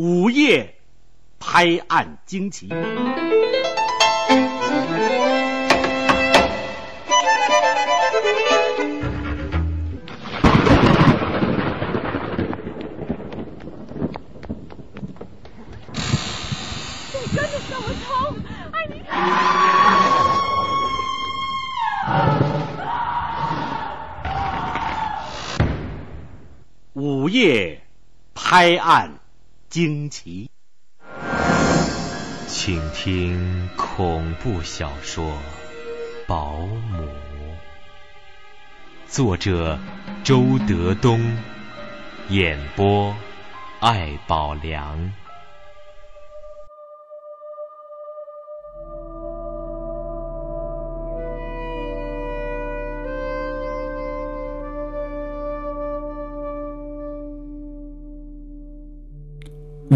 午夜拍案惊奇。午夜拍案惊奇。请听恐怖小说《保姆》，作者周德东，演播艾宝良。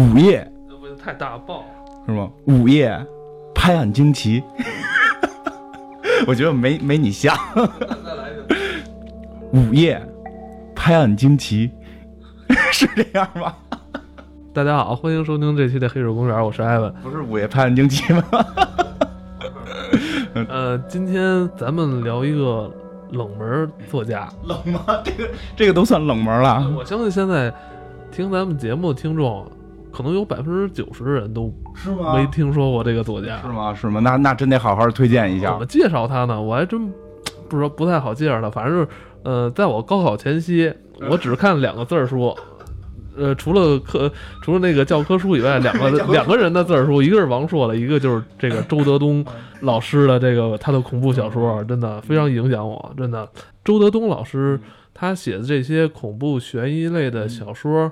午夜这不太大爆。是吗？午夜拍案惊奇，我觉得没没你像。再来一遍。午夜拍案惊奇，是这样吗？大家好，欢迎收听这期的《黑水公园》，我是艾文。不是午夜拍案惊奇吗？呃，今天咱们聊一个冷门作家。冷吗？这个这个都算冷门了。我相信现在听咱们节目的听众，可能有百分之九十的人都是吗没听说过这个作家。是吗？是吗？那那真得好好推荐一下怎么。介绍他呢？我还真不知道，不太好介绍他。反正是，呃，在我高考前夕，我只看两个字儿书，呃，除了课，除了那个教科书以外，两个 两个人的字儿书，一个是王朔的，一个就是这个周德东 老师的这个他的恐怖小说，真的非常影响我，真的。周德东老师他写的这些恐怖悬疑类的小说。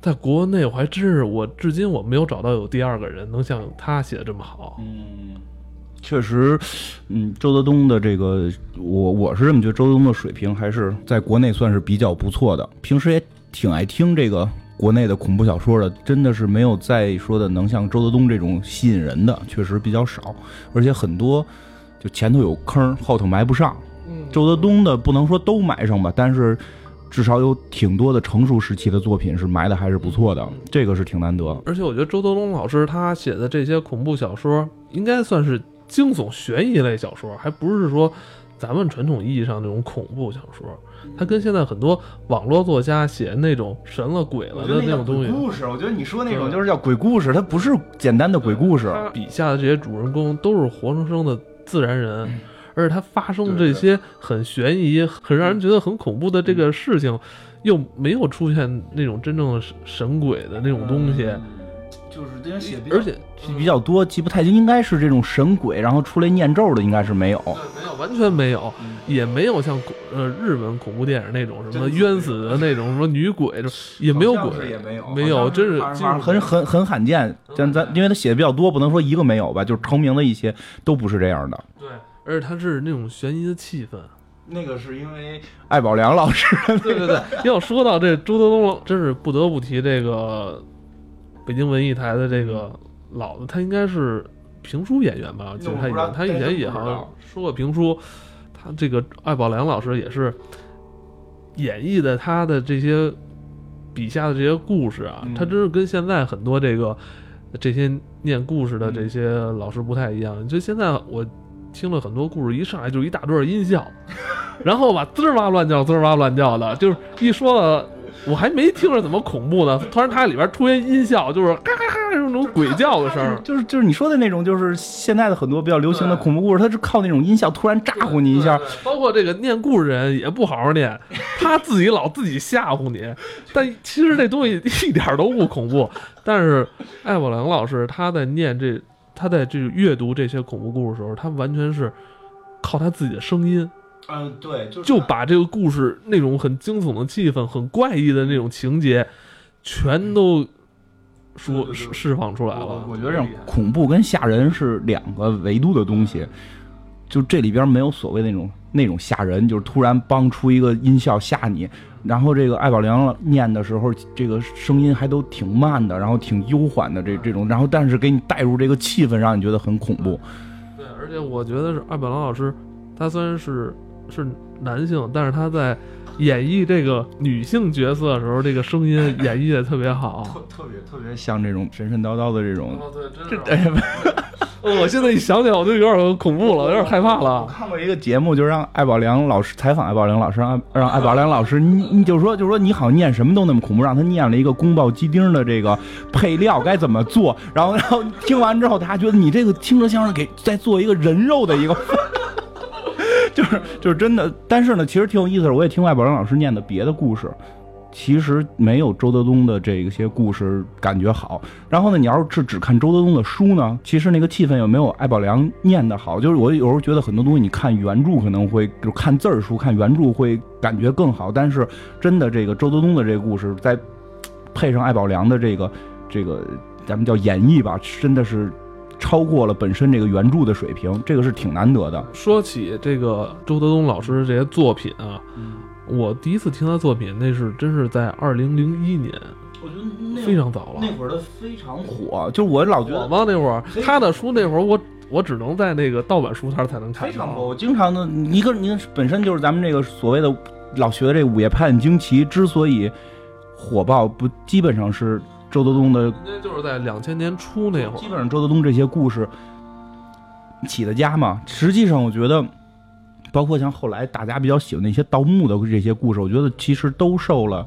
在国内，我还真是我至今我没有找到有第二个人能像他写的这么好。嗯，确实，嗯，周德东的这个，我我是这么觉得，周德东的水平还是在国内算是比较不错的。平时也挺爱听这个国内的恐怖小说的，真的是没有再说的能像周德东这种吸引人的，确实比较少，而且很多就前头有坑，后头埋不上。嗯周德东的不能说都埋上吧，但是至少有挺多的成熟时期的作品是埋的还是不错的，这个是挺难得。而且我觉得周德东老师他写的这些恐怖小说，应该算是惊悚悬疑类小说，还不是说咱们传统意义上那种恐怖小说。他跟现在很多网络作家写那种神了鬼了的那种东西，故事，我觉得你说那种就是叫鬼故事，它不是简单的鬼故事。他笔下的这些主人公都是活生生的自然人，而且他发生这些很悬疑、很让人觉得很恐怖的这个事情，又没有出现那种真正的神神鬼的那种东西。就是这些写而且比较多，记不太清，应该是这种神鬼，然后出来念咒的，应该是没有。没有，完全没有，也没有像呃日本恐怖电影那种什么冤死的那种什么女鬼，也没有鬼，也没有，没有，真是很很很罕见。咱咱因为他写的比较多，不能说一个没有吧，就是成名的一些都不是这样的。对，而且它是那种悬疑的气氛。那个是因为艾宝良老师，对对对，要说到这朱德东，真是不得不提这个北京文艺台的这个老的，他应该是评书演员吧？就是他以前他以前也好像说过评书，他这个艾宝良老师也是演绎的他的这些笔下的这些故事啊，嗯他真是跟现在很多这个这些念故事的这些老师不太一样。就现在我听了很多故事，一上来就一大段音效，然后吧滋儿哇乱叫，滋儿哇乱叫的，就是一说了。我还没听着怎么恐怖呢，突然它里边出现音效，就是嘎嘎嘎那种鬼叫的声儿，就是就是你说的那种，就是现在的很多比较流行的恐怖故事，它是靠那种音效突然炸呼你一下，包括这个念故事人也不好好念，他自己老自己吓唬你，但其实这东西一点都不恐怖。但是艾宝良老师他在念这，他在这阅读这些恐怖故事的时候，他完全是靠他自己的声音，嗯，对，就就把这个故事那种很惊悚的气氛、很怪异的那种情节，全都说释释放出来了我。我觉得这种恐怖跟吓人是两个维度的东西，就这里边没有所谓那种那种吓人，就是突然帮出一个音效吓你。然后这个艾宝良念的时候，这个声音还都挺慢的，然后挺悠缓的这这种，然后但是给你带入这个气氛，让你觉得很恐怖。对，而且我觉得是艾宝良老师，他虽然是是男性，但是他在演绎这个女性角色的时候，这个声音演绎的特别好。特特别特别像这种神神叨叨的这种。哦，对，真这哎 我现在一想起来，我就有点恐怖了，有点害怕了我了。看过一个节目，就让艾宝良老师采访艾宝良老师，让 让艾宝良老师，你你就说就说你好像念什么都那么恐怖，让他念了一个宫爆鸡丁的这个配料该怎么做，然后然后听完之后，大家觉得你这个听着像是给在做一个人肉的一个。就是就是真的，但是呢，其实挺有意思的。我也听艾宝良老师念的别的故事，其实没有周德东的这些故事感觉好。然后呢，你要是只看周德东的书呢，其实那个气氛又没有艾宝良念的好。就是我有时候觉得很多东西，你看原著可能会，就看字儿书看原著会感觉更好。但是真的这个周德东的这个故事，再配上艾宝良的这个这个咱们叫演绎吧，真的是超过了本身这个原著的水平，这个是挺难得的。说起这个周德东老师这些作品啊，我第一次听他作品，那是真是在二零零一年，我觉得非常早了。那会儿的非常火，就我老觉得我吗？那会儿他的书那会儿我我只能在那个盗版书摊才能看到。非常火。我经常的，一个您本身就是咱们这个所谓的老学的这个午夜拍案惊奇之所以火爆，不基本上是周德东的，应该就是在两千年初那会儿，基本上周德东这些故事起的家嘛。实际上，我觉得。包括像后来大家比较喜欢那些盗墓的这些故事，我觉得其实都受了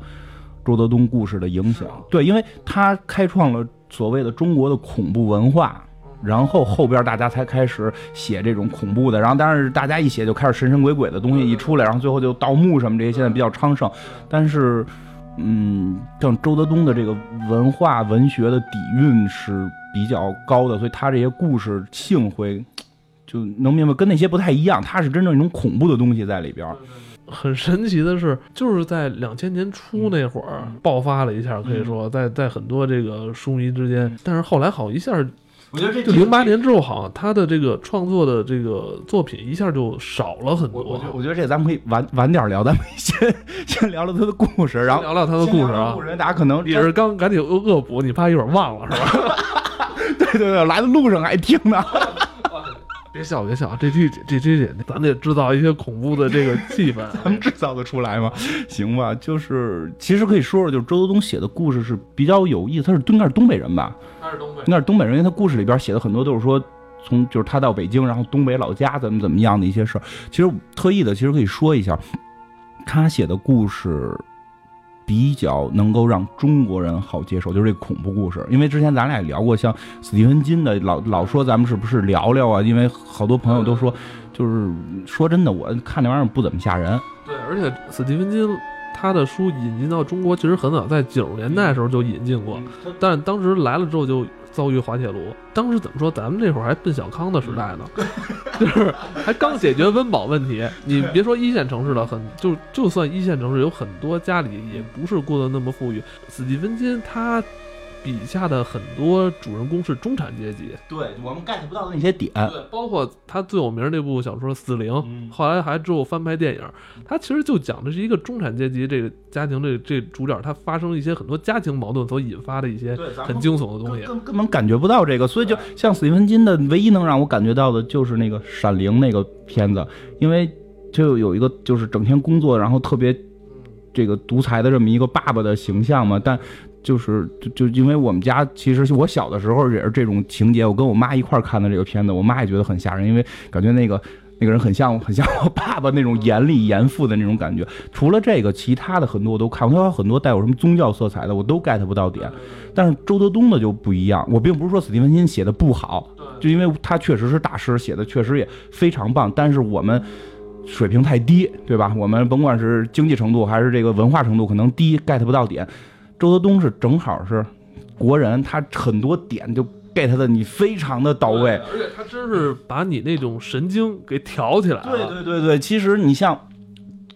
周德东故事的影响。对，因为他开创了所谓的中国的恐怖文化，然后后边大家才开始写这种恐怖的，然后当然是大家一写就开始神神鬼鬼的东西一出来，然后最后就盗墓什么这些现在比较昌盛，但是。嗯，像周德东的这个文化文学的底蕴是比较高的，所以他这些故事性会就能明白，跟那些不太一样。他是真正一种恐怖的东西在里边。很神奇的是，就是在两千年初那会儿爆发了一下，可以说在在很多这个书迷之间，但是后来好一下我觉得这就零八年之后，好像他的这个创作的这个作品一下就少了很多我我觉。得我觉得这咱们可以晚晚点聊，咱们先先聊聊他的故事，然后聊聊他的故事啊故。事大家可能也是刚赶紧恶恶补，你怕一会儿忘了是吧？对对对，来的路上还听呢。别笑别笑，这这这这这，咱得制造一些恐怖的这个气氛。咱们制造得出来吗？行吧，就是其实可以说说，就是周德东写的故事是比较有意思。他是应该是东北人吧？他是东北应该是东北人，因为他故事里边写的很多都是说从就是他到北京，然后东北老家怎么怎么样的一些事儿。其实特意的，其实可以说一下，他写的故事比较能够让中国人好接受，就是这恐怖故事。因为之前咱俩也聊过，像斯蒂芬金的，老老说咱们是不是聊聊啊？因为好多朋友都说，就是说真的，我看那玩意儿不怎么吓人。对，而且斯蒂芬金他的书引进到中国其实很早，在九十年代的时候就引进过，但当时来了之后就遭遇滑铁卢。当时怎么说？咱们那会儿还奔小康的时代呢，就是还刚解决温饱问题。你别说一线城市了，很就就算一线城市有很多家里也不是过得那么富裕。斯蒂芬金他笔下的很多主人公是中产阶级，对我们 get 不到的那些点，对，包括他最有名那部小说《死灵》，嗯后来还之后翻拍电影，他其实就讲的是一个中产阶级这个家庭这这主角他发生了一些很多家庭矛盾所引发的一些很惊悚的东西。根根本感觉不到这个，所以就像斯蒂芬金的唯一能让我感觉到的就是那个《闪灵》那个片子，因为就有一个就是整天工作，然后特别这个独裁的这么一个爸爸的形象嘛，但。就是就就因为我们家其实我小的时候也是这种情节，我跟我妈一块儿看的这个片子，我妈也觉得很吓人，因为感觉那个那个人很像很像我爸爸那种严厉严父的那种感觉。除了这个，其他的很多我都看过，他有很多带有什么宗教色彩的，我都 get 不到点。但是周德东的就不一样，我并不是说斯蒂芬金写的不好，就因为他确实是大师，写的确实也非常棒，但是我们。水平太低，对吧？我们甭管是经济程度还是这个文化程度，可能低 get 不到点。周德东是正好是国人，他很多点就 get 的你非常的到位。而且他真是把你那种神经给挑起来了。对对对对，其实你像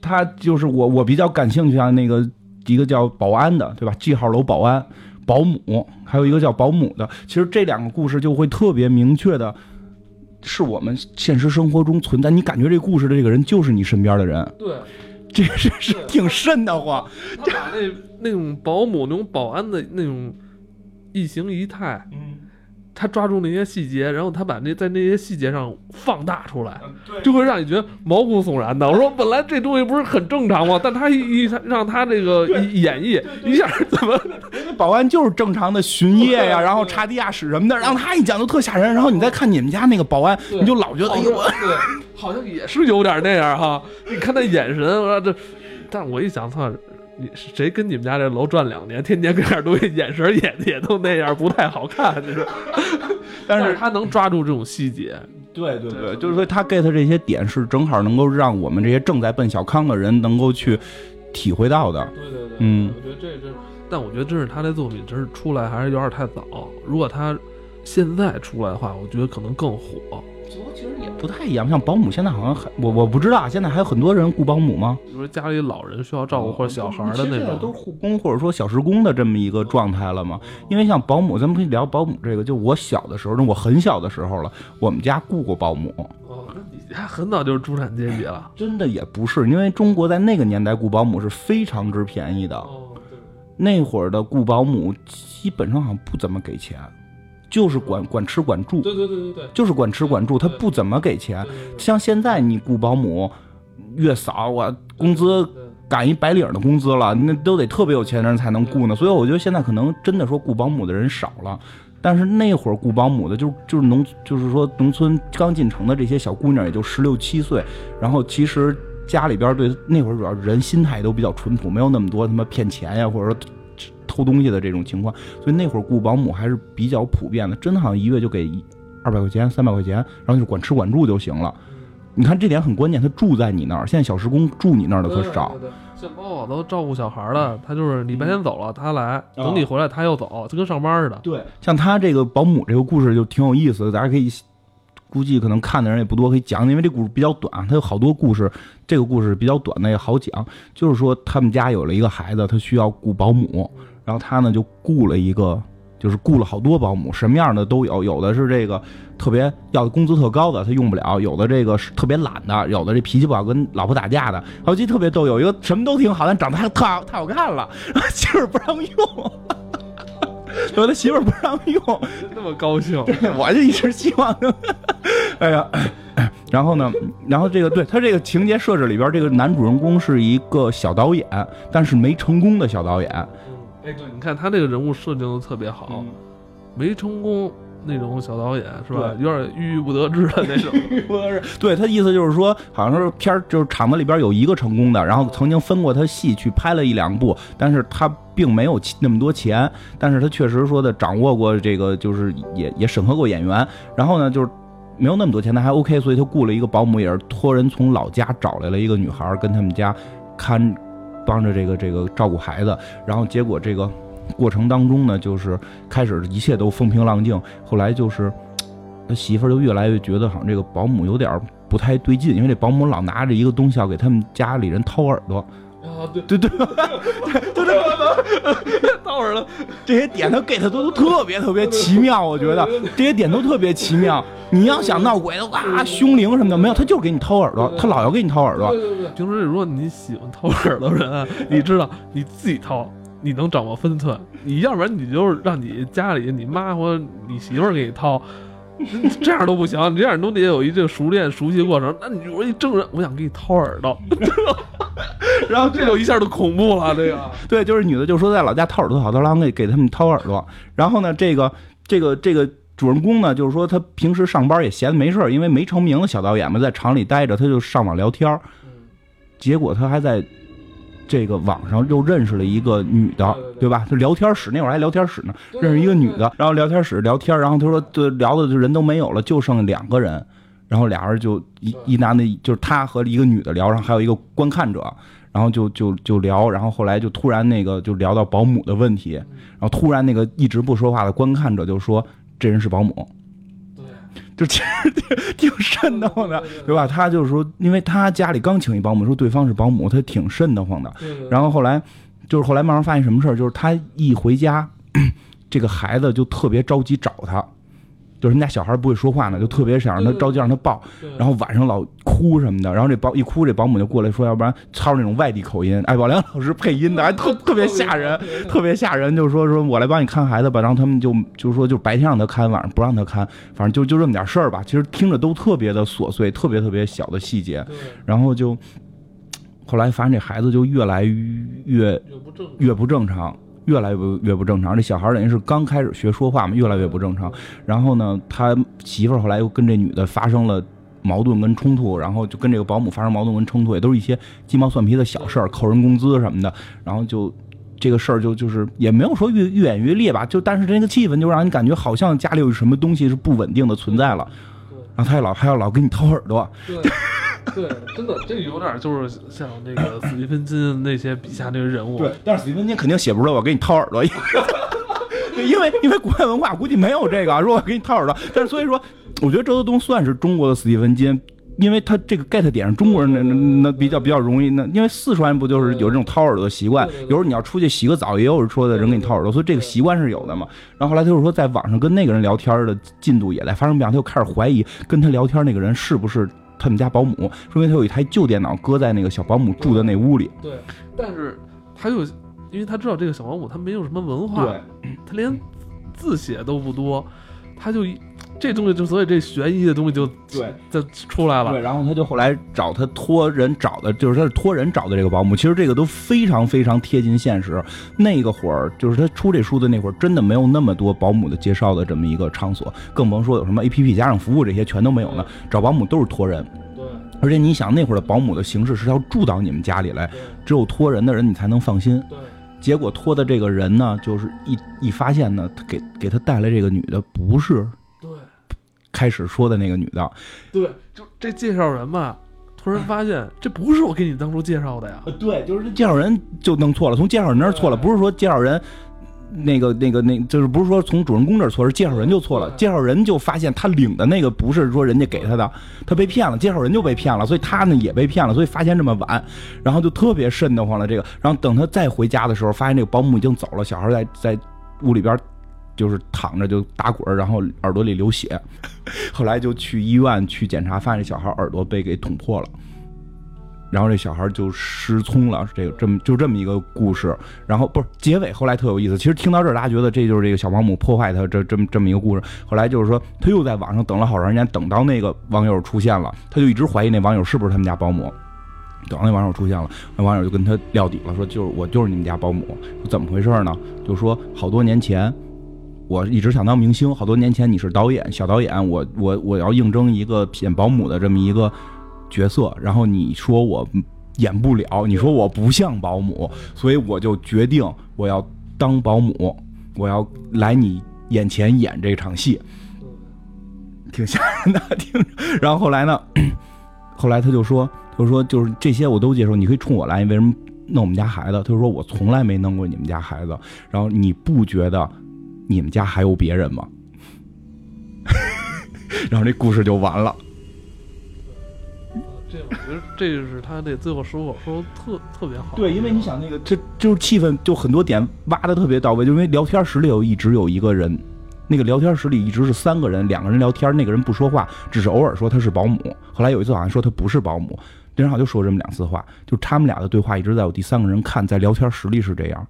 他就是我我比较感兴趣啊那个一个叫保安的，对吧记号楼保安、保姆，还有一个叫保姆的。其实这两个故事就会特别明确的，是我们现实生活中存在。你感觉这故事的这个人就是你身边的人，对，这是是挺瘆得慌。他把那那种保姆、那种保安的那种一形一态，嗯，他抓住那些细节，然后他把那在那些细节上放大出来，就会让你觉得毛骨悚然的。我说本来这东西不是很正常吗？但他一一让他这个演绎一下怎么保安就是正常的巡夜呀，然后查地下室什么的，让他一讲就特吓人。然后你再看你们家那个保安，你就老觉得哎呦我。对，好像也是有点那样哈。你看他眼神，我说这，但我一想，操，你谁跟你们家这楼转两年，天天跟这儿东西，眼神也也都那样，不太好看，就是。但是他能抓住这种细节，对对对，就是说他 get 这些点是正好能够让我们这些正在奔小康的人能够去体会到的。对对对，嗯，我觉得这这，但我觉得真是他这作品真是出来还是有点太早。如果他现在出来的话，我觉得可能更火。其实也不太一样，像保姆现在好像还我我不知道，现在还有很多人雇保姆吗？比如说家里老人需要照顾或者小孩的那种，都是护工或者说小时工的这么一个状态了吗？因为像保姆，咱们可以聊保姆这个。就我小的时候，那我很小的时候了，我们家雇过保姆。哦，那你家很早就是中产阶级了。真的也不是，因为中国在那个年代雇保姆是非常之便宜的。哦，那会儿的雇保姆基本上好像不怎么给钱。就是管管吃管住，对对对对对，就是管吃管住，他不怎么给钱。像现在你雇保姆，月嫂我工资赶一白领的工资了，那都得特别有钱的人才能雇呢。所以我觉得现在可能真的说雇保姆的人少了，但是那会儿雇保姆的就就是农就是说农村刚进城的这些小姑娘，也就十六七岁，然后其实家里边对那会儿主要人心态都比较淳朴，没有那么多他妈骗钱呀，或者说。偷东西的这种情况，所以那会儿雇保姆还是比较普遍的，真的好像一月就给二百块钱、三百块钱，然后就管吃管住就行了。你看这点很关键，他住在你那儿。现在小时工住你那儿的可少。像包我都照顾小孩了，他就是礼拜天走了，他来等你回来，他又走，就跟上班似的。对，像他这个保姆这个故事就挺有意思的，大家可以估计可能看的人也不多，可以讲，因为这故事比较短，他有好多故事。这个故事比较短的也好讲，就是说他们家有了一个孩子，他需要雇保姆。然后他呢就雇了一个，就是雇了好多保姆，什么样的都有，有的是这个特别要的工资特高的，他用不了；有的这个是特别懒的，有的这脾气不好，跟老婆打架的。好几特别逗，有一个什么都挺好，但长得还特好太好看了，媳 妇不让用，有的媳妇不让用，那么高兴，我就一直希望，哎呀，然后呢，然后这个对他这个情节设置里边，这个男主人公是一个小导演，但是没成功的小导演。哎，对，你看他这个人物设定的特别好，没成功那种小导演是吧？有点郁郁不得志的那种。不得志。对他意思就是说，好像是片儿，就是厂子里边有一个成功的，然后曾经分过他戏去拍了一两部，但是他并没有那么多钱，但是他确实说的掌握过这个，就是也也审核过演员，然后呢，就是没有那么多钱，他还 OK，所以他雇了一个保姆，也是托人从老家找来了一个女孩跟他们家看。帮着这个这个照顾孩子，然后结果这个过程当中呢，就是开始一切都风平浪静，后来就是他媳妇儿就越来越觉得好像这个保姆有点不太对劲，因为这保姆老拿着一个东西要给他们家里人掏耳朵。啊，对对对，就这掏耳朵，这些点他给的都都特别特别奇妙，我觉得这些点都特别奇妙。你要想闹鬼的哇，凶灵什么的没有，他就是给你掏耳朵，他老要给你掏耳朵。对对对，平时如果你喜欢掏耳朵人，你知道你自己掏，你能掌握分寸。你要不然你就是让你家里你妈或你媳妇儿给你掏，这样都不行，你这样都得有一个熟练熟悉过程。那你说一正人，我想给你掏耳朵，然后这就一下就恐怖了。这个 对，就是女的就说在老家掏耳朵好，他郎给给他们掏耳朵。然后呢，这个这个这个。主人公呢，就是说他平时上班也闲的没事因为没成名的小导演嘛，在厂里待着，他就上网聊天结果他还在这个网上又认识了一个女的，对吧？就聊天室那会儿还聊天室呢，认识一个女的，然后聊天室聊天，然后他说，对，聊的就人都没有了，就剩两个人，然后俩人就一一男的，就是他和一个女的聊，然后还有一个观看者，然后就就就聊，然后后来就突然那个就聊到保姆的问题，然后突然那个一直不说话的观看者就说。这人是保姆，对，就其实挺挺瘆得慌的，对吧？他就是说，因为他家里刚请一保姆，说对方是保姆，他挺瘆得慌的。然后后来，就是后来慢慢发现什么事儿，就是他一回家，这个孩子就特别着急找他，就是人家小孩不会说话呢，就特别想让他着急让他抱，对。然后晚上老哭什么的，然后这保一哭，这保姆就过来说，要不然操着那种外地口音，艾宝良老师配音的，还特 特别吓人，特别吓人，就是说说我来帮你看孩子吧，然后他们就就说就白天让他看，晚上不让他看，反正就就这么点事儿吧，其实听着都特别的琐碎，特别特别小的细节，对，然后就后来发现这孩子就越来越越不正常，越来越不越不正常。这小孩等于是刚开始学说话嘛，越来越不正常。然后呢，他媳妇儿后来又跟这女的发生了矛盾跟冲突，然后就跟这个保姆发生矛盾跟冲突，也都是一些鸡毛蒜皮的小事儿，扣人工资什么的。然后就这个事儿就就是也没有说越越演越烈吧，就但是这个气氛就让人感觉好像家里有什么东西是不稳定的存在了。然后他也老还要老给你掏耳朵，对 对，真的，这个有点就是像那个斯蒂芬金那些笔下那个人物，对，但是斯蒂芬金肯定写不出来我给你掏耳朵，对，因为因为国外文化估计没有这个啊，说我给你掏耳朵，但是所以说，我觉得周德东算是中国的斯蒂芬金。因为他这个 get 点上，中国人那那那比较比较容易，那因为四川不就是有这种掏耳朵的习惯？有时候你要出去洗个澡，也有人说的人给你掏耳朵，所以这个习惯是有的嘛。然后后来他就说，在网上跟那个人聊天的进度也在发生变化，他就开始怀疑跟他聊天那个人是不是他们家保姆，说明他有一台旧电脑搁在那个小保姆住的那屋里。对，但是他又因为他知道这个小保姆他没有什么文化，他连字写都不多，他就一这东西就所以这悬疑的东西就对就出来了对，了。然后他就后来找他托人找的，就是他是托人找的这个保姆。其实这个都非常非常贴近现实。那个会儿，就是他出这书的那会儿，真的没有那么多保姆的介绍的这么一个场所，更甭说有什么 A P P 家长服务这些全都没有呢。找保姆都是托人，对而且你想那会儿的保姆的形式是要住到你们家里来，只有托人的人你才能放心。对结果托的这个人呢，就是一一发现呢，他给给他带来这个女的不是对开始说的那个女的，对，就这介绍人吧，突然发现 这不是我给你当初介绍的呀。呃，对，就是这介绍人就弄错了，从介绍人那儿错了，不是说介绍人。那个、那个、那，就是不是说从主人公这儿错，是介绍人就错了。介绍人就发现他领的那个不是说人家给他的，他被骗了，介绍人就被骗了，所以他呢也被骗了，所以发现这么晚，然后就特别瘆得慌了。这个，然后等他再回家的时候，发现这个保姆已经走了，小孩在在屋里边就是躺着就打滚儿，然后耳朵里流血。后来就去医院去检查，发现这小孩耳朵被给捅破了。然后这小孩就失聪了，这个这么就这么一个故事。然后不是结尾，后来特有意思。其实听到这儿，大家觉得这就是这个小保姆破坏他这这么这么一个故事。后来就是说，他又在网上等了好长时间，等到那个网友出现了，他就一直怀疑那网友是不是他们家保姆。等到那网友出现了，那网友就跟他撂底了，说就是我就是你们家保姆，怎么回事呢？就说好多年前。我一直想当明星，好多年前你是导演，小导演，我我我要应征一个演保姆的这么一个角色，然后你说我演不了，你说我不像保姆，所以我就决定我要当保姆，我要来你眼前演这场戏，挺吓人的，听着。然后后来呢，后来他就说，他说就是这些我都接受，你可以冲我来，你为什么弄我们家孩子？他说我从来没弄过你们家孩子，然后你不觉得你们家还有别人吗？然后这故事就完了。这我觉得这就是他这最后说我说的特特别好。对，因为你想那个，这就是气氛，就很多点挖的特别到位。就因为聊天室里有一直有一个人，那个聊天室里一直是三个人，两个人聊天，那个人不说话，只是偶尔说他是保姆。后来有一次好像说他不是保姆，那人好就说这么两次话，就他们俩的对话一直在我第三个人看，在聊天室里是这样。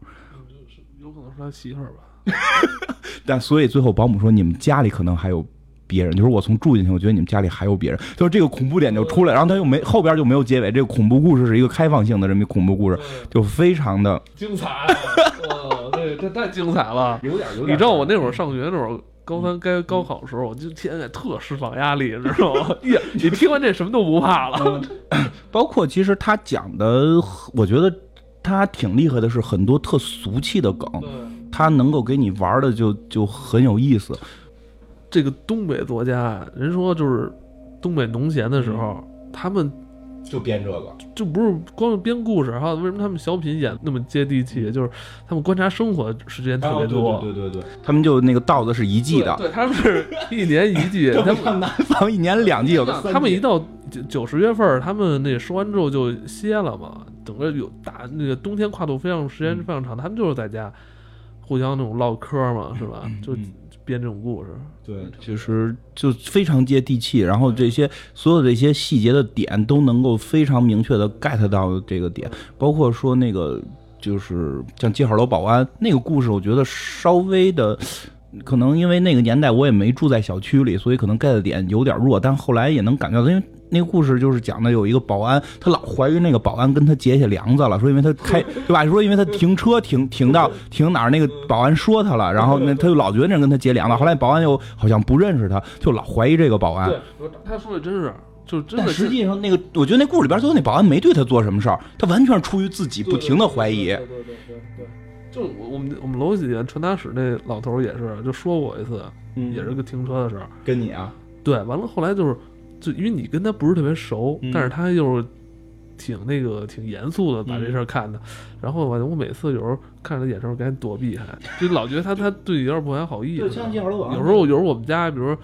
有可能是他媳妇儿吧。但所以最后保姆说你们家里可能还有别人，就是我从住进去，我觉得你们家里还有别人，就是这个恐怖点就出来，然后他又没后边就没有结尾，这个恐怖故事是一个开放性的这么一恐怖故事，就非常的精彩，哇，这这太精彩了！有点有点你知道我那会儿上学那会儿，高三该高考的时候，我就天天特释放压力，你知道吗？呀，你听完这什么都不怕了。包括其实他讲的，我觉得他挺厉害的，是很多特俗气的梗，他能够给你玩的就就很有意思。这个东北作家，人说就是东北农闲的时候，他们就编这个，就不是光是编故事，还有为什么他们小品演那么接地气，就是他们观察生活时间特别多。对对对对，他们就那个稻子是一季的，对，他们是一年一季，他们南方一年两季，有的他们一到九九十月份儿，他们那说完之后就歇了嘛，整个有大那个冬天跨度非常时间非常长，他们就是在家互相那种唠嗑嘛，是吧？就编这种故事。对，其实就非常接地气，然后这些所有这些细节的点都能够非常明确的 get 到这个点，包括说那个就是像记号楼保安那个故事，我觉得稍微的。可能因为那个年代我也没住在小区里，所以可能 get 点有点弱，但后来也能感觉到，因为那个故事就是讲的有一个保安，他老怀疑那个保安跟他结下梁子了，说因为他开对吧？说因为他停车停停到停哪儿，那个保安说他了，然后那他就老觉得那人跟他结梁子，后来保安又好像不认识他，就老怀疑这个保安。对，他说的真是，就真的但实际上那个，我觉得那故事里边最后那保安没对他做什么事儿，他完全是出于自己不停的怀疑。对对对对对，就我我们我们楼底下传达室那老头也是，就说过一次，嗯也是个停车的事儿。跟你啊，对，完了后来就是，就因为你跟他不是特别熟，嗯但是他又是挺那个挺严肃的把这事儿看的，然后我我每次有时候看着他眼神，我赶紧躲避，还就老觉得他他对你有点不怀好意。对像记号楼保安有时候有时候我们家，比如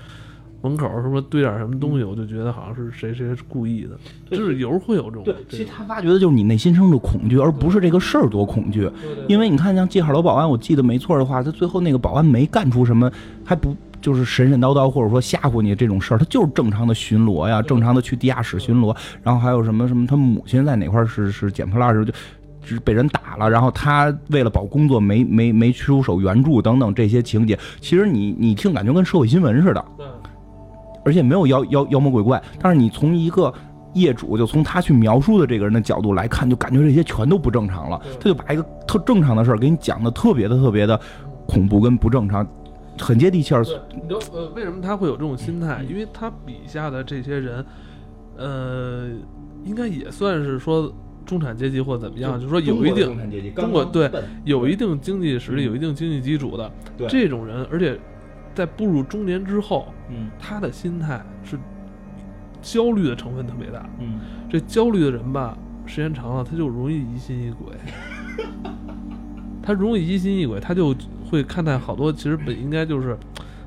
门口什么堆点什么东西，我就觉得好像是谁谁是故意的，就是有时候会有这种。对，其实他挖掘的就是你内心深处恐惧，而不是这个事儿多恐惧。因为你看，像记号楼保安，我记得没错的话，他最后那个保安没干出什么，还不就是神神叨叨或者说吓唬你这种事儿，他就是正常的巡逻呀，正常的去地下室巡逻，然后还有什么什么，他母亲在哪块儿是是捡破烂儿时候就。是被人打了，然后他为了保工作没没没出手援助等等这些情节，其实你你听感觉跟社会新闻似的，对而且没有妖妖妖魔鬼怪，但是你从一个业主就从他去描述的这个人的角度来看，就感觉这些全都不正常了。他就把一个特正常的事儿给你讲的特别的特别的恐怖跟不正常，很接地气儿。对，你知道呃，为什么他会有这种心态？因为他笔下的这些人，呃，应该也算是说中产阶级或怎么样，就是说有一定中国对有一定经济实力、有一定经济基础的这种人，而且在步入中年之后，嗯他的心态是焦虑的成分特别大。嗯，这焦虑的人吧，时间长了，他就容易疑心疑鬼。他容易疑心疑鬼，他就会看待好多其实本应该就是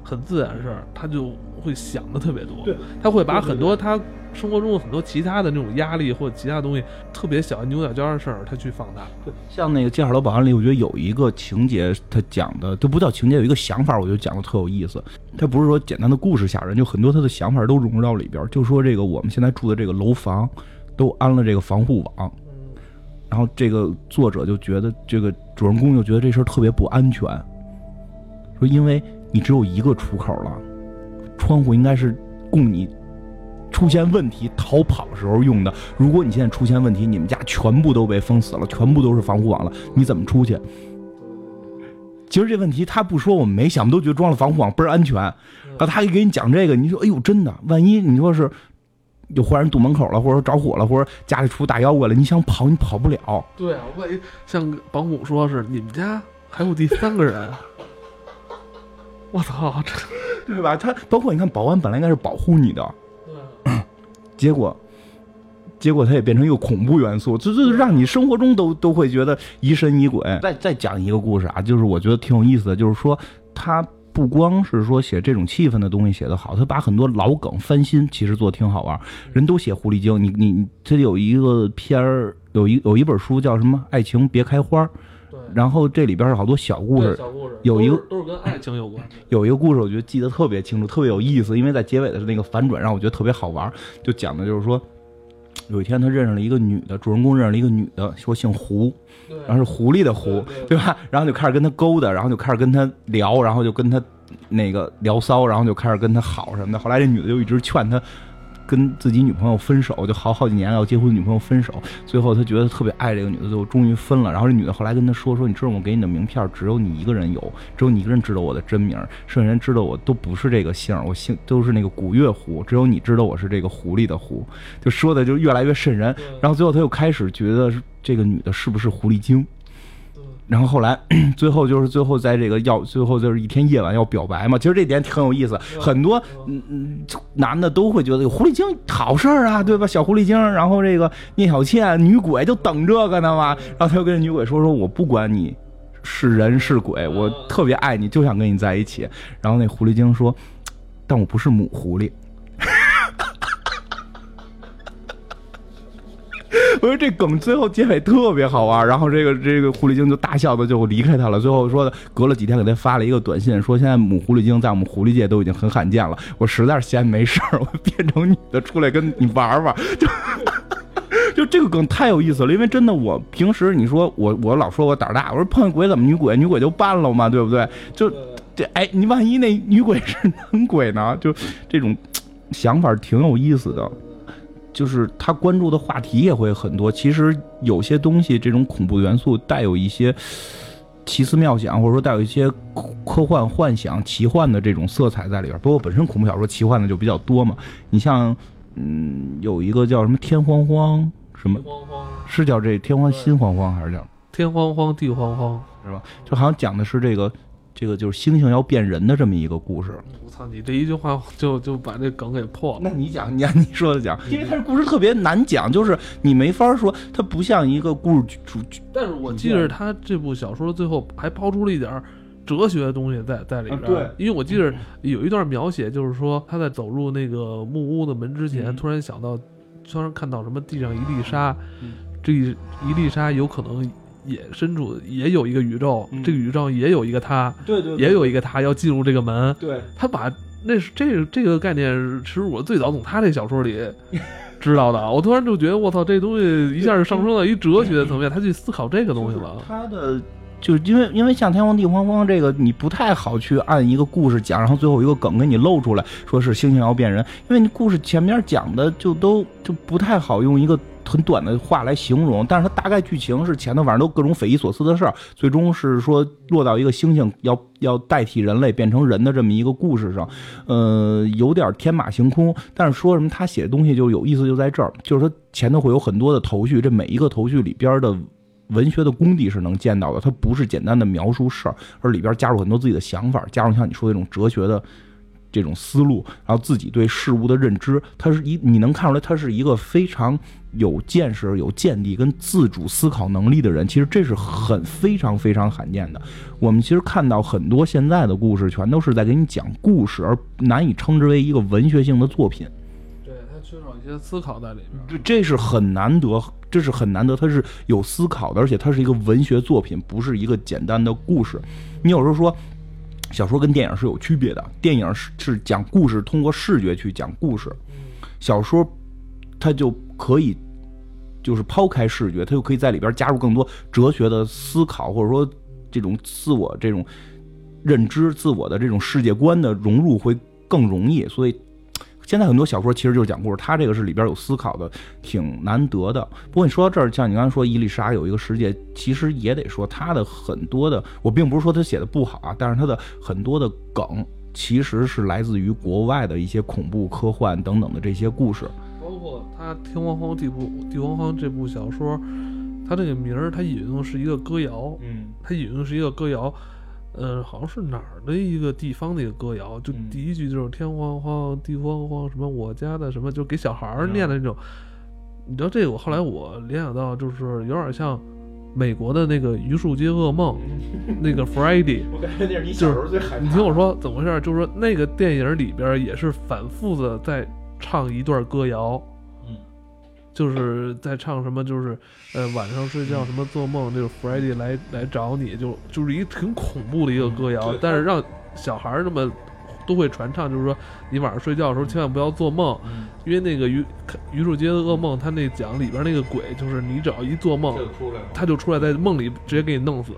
很自然的事儿，他就会想的特别多。对，他会把很多他生活中的很多其他的那种压力或者其他东西，特别小牛角尖儿的事儿，他去放大。对，像那个《记号楼保安》里，我觉得有一个情节，他讲的都不叫情节，有一个想法，我觉得讲的特有意思。他不是说简单的故事吓人，就很多他的想法都融入到里边儿。就说这个我们现在住的这个楼房，都安了这个防护网，然后这个作者就觉得这个主人公就觉得这事儿特别不安全，说因为你只有一个出口了，窗户应该是供你出现问题逃跑时候用的。如果你现在出现问题，你们家全部都被封死了，全部都是防护网了，你怎么出去？其实这问题他不说，我们没想，我们都觉得装了防护网倍儿安全。然后他一给你讲这个，你说哎呦真的，万一你说是有坏人堵门口了，或者着火了，或者家里出大妖怪了，你想跑你跑不了。对啊，万一像保姆说是你们家还有第三个人，我操，这 对吧？他包括你看，保安本来应该是保护你的，结果，结果他也变成一个恐怖元素，这这让你生活中都都会觉得疑神疑鬼。再再讲一个故事啊，就是我觉得挺有意思的，就是说他不光是说写这种气氛的东西写得好，他把很多老梗翻新，其实做得挺好玩。人都写狐狸精，你你你这有一个片儿，有一有一本书叫什么《爱情别开花》，对然后这里边有好多小故事，小故事有一个都是跟爱情有关的。有一个故事，我觉得记得特别清楚，特别有意思，因为在结尾的那个反转让我觉得特别好玩。就讲的就是说，有一天他认识了一个女的，主人公认识了一个女的，说姓胡，然后是狐狸的狐，对吧？然后就开始跟他勾搭，然后就开始跟他聊，然后就跟他那个聊骚，然后就开始跟他好什么的。后来这女的就一直劝他。跟自己女朋友分手，就好好几年要结婚，女朋友分手，最后他觉得特别爱这个女的，最后终于分了。然后这女的后来跟他说：“说你知道我给你的名片只有你一个人有，只有你一个人知道我的真名，剩下人知道我都不是这个姓，我姓都是那个古月狐，只有你知道我是这个狐狸的狐。”就说的就越来越瘆人。然后最后他又开始觉得这个女的是不是狐狸精？然后后来，最后就是最后在这个要最后就是一天夜晚要表白嘛，其实这点挺有意思，很多嗯嗯男的都会觉得有狐狸精好事儿啊，对吧？小狐狸精，然后这个聂小倩女鬼就等这个呢嘛，然后他就跟女鬼说说我不管你是人是鬼，我特别爱你，就想跟你在一起。然后那狐狸精说，但我不是母狐狸。我说这梗最后结尾特别好玩，然后这个这个狐狸精就大笑的就离开他了。最后说的，隔了几天给他发了一个短信，说现在母狐狸精在我们狐狸界都已经很罕见了。我实在是闲没事儿，我变成女的出来跟你玩玩，就 就这个梗太有意思了。因为真的，我平时你说我我老说我胆儿大，我说碰见鬼怎么女鬼女鬼就办了嘛，对不对？就这哎，你万一那女鬼是男鬼呢？就这种想法挺有意思的。就是他关注的话题也会很多。其实有些东西，这种恐怖元素带有一些奇思妙想，或者说带有一些科幻幻想、奇幻的这种色彩在里边。包括本身恐怖小说奇幻的就比较多嘛。你像，嗯，有一个叫什么“天荒荒”，什么慌慌，是叫这“天荒心慌慌”还是叫天慌慌，地慌慌。是吧？就好像讲的是这个，这个就是猩猩要变人的这么一个故事。我操，你这一句话就就把这梗给破了。那你讲，你按你说的讲，因为它这故事特别难讲，就是你没法说，它不像一个故事主但是我记得他这部小说最后还抛出了一点哲学的东西在在里边。啊对因为我记得有一段描写，就是说他在走入那个木屋的门之前，嗯突然想到，突然看到什么地上一粒沙，嗯这一一粒沙有可能也身处也有一个宇宙，嗯这个宇宙也有一个他，对对也有一个他要进入这个门。对他把那是这这个概念，其实我最早从他这小说里 知道的。我突然就觉得，我操，这东西一下就上升到一哲学的层面，他去思考这个东西了。他的就是因为因为像天荒地荒荒这个，你不太好去按一个故事讲，然后最后一个梗给你露出来，说是猩猩要变人，因为你故事前面讲的就都就不太好用一个。很短的话来形容，但是它大概剧情是前头反正都各种匪夷所思的事儿，最终是说落到一个猩猩要要代替人类变成人的这么一个故事上，呃，有点天马行空。但是说什么他写的东西就有意思就在这儿，就是说前头会有很多的头绪，这每一个头绪里边的文学的功底是能见到的，它不是简单的描述事儿，而里边加入很多自己的想法，加入像你说的这种哲学的这种思路，然后自己对事物的认知，他是一你能看出来，他是一个非常有见识、有见地跟自主思考能力的人。其实这是很非常非常罕见的。我们其实看到很多现在的故事，全都是在给你讲故事，而难以称之为一个文学性的作品。对他缺少一些思考在里面。这这是很难得，这是很难得，它是有思考的，而且它是一个文学作品，不是一个简单的故事。你有时候说，小说跟电影是有区别的，电影是是讲故事，通过视觉去讲故事，小说它就可以就是抛开视觉，它就可以在里边加入更多哲学的思考，或者说这种自我这种认知、自我的这种世界观的融入会更容易，所以。现在很多小说其实就是讲故事，它这个是里边有思考的，挺难得的。不过你说到这儿，像你刚才说伊丽莎有一个世界，其实也得说它的很多的，我并不是说他写的不好啊，但是它的很多的梗其实是来自于国外的一些恐怖、科幻等等的这些故事。包括他《天荒荒地不地荒荒》这部小说，它这个名儿，它引用的是一个歌谣，嗯它引用的是一个歌谣，呃，好像是哪儿的一个地方的一个歌谣，就嗯第一句就是“天荒荒，地荒荒”，什么我家的什么，就给小孩儿嗯念的那种。你知道这个，我后来我联想到，就是有点像美国的那个《榆树街噩梦 》，那个 Friday。我感觉那是你小时候最害你听我说怎么回事？就是说那个电影里边也是反复的在唱一段歌谣，嗯，就是在唱什么，就是呃晚上睡觉什么做梦，就是 Friday 来来找你，就就是一个挺恐怖的一个歌谣，对但是让小孩儿那么都会传唱，就是说你晚上睡觉的时候千万不要做梦，嗯因为那个榆榆树街的噩梦，他那讲里边那个鬼，就是你只要一做梦。他就出来在梦里直接给你弄死。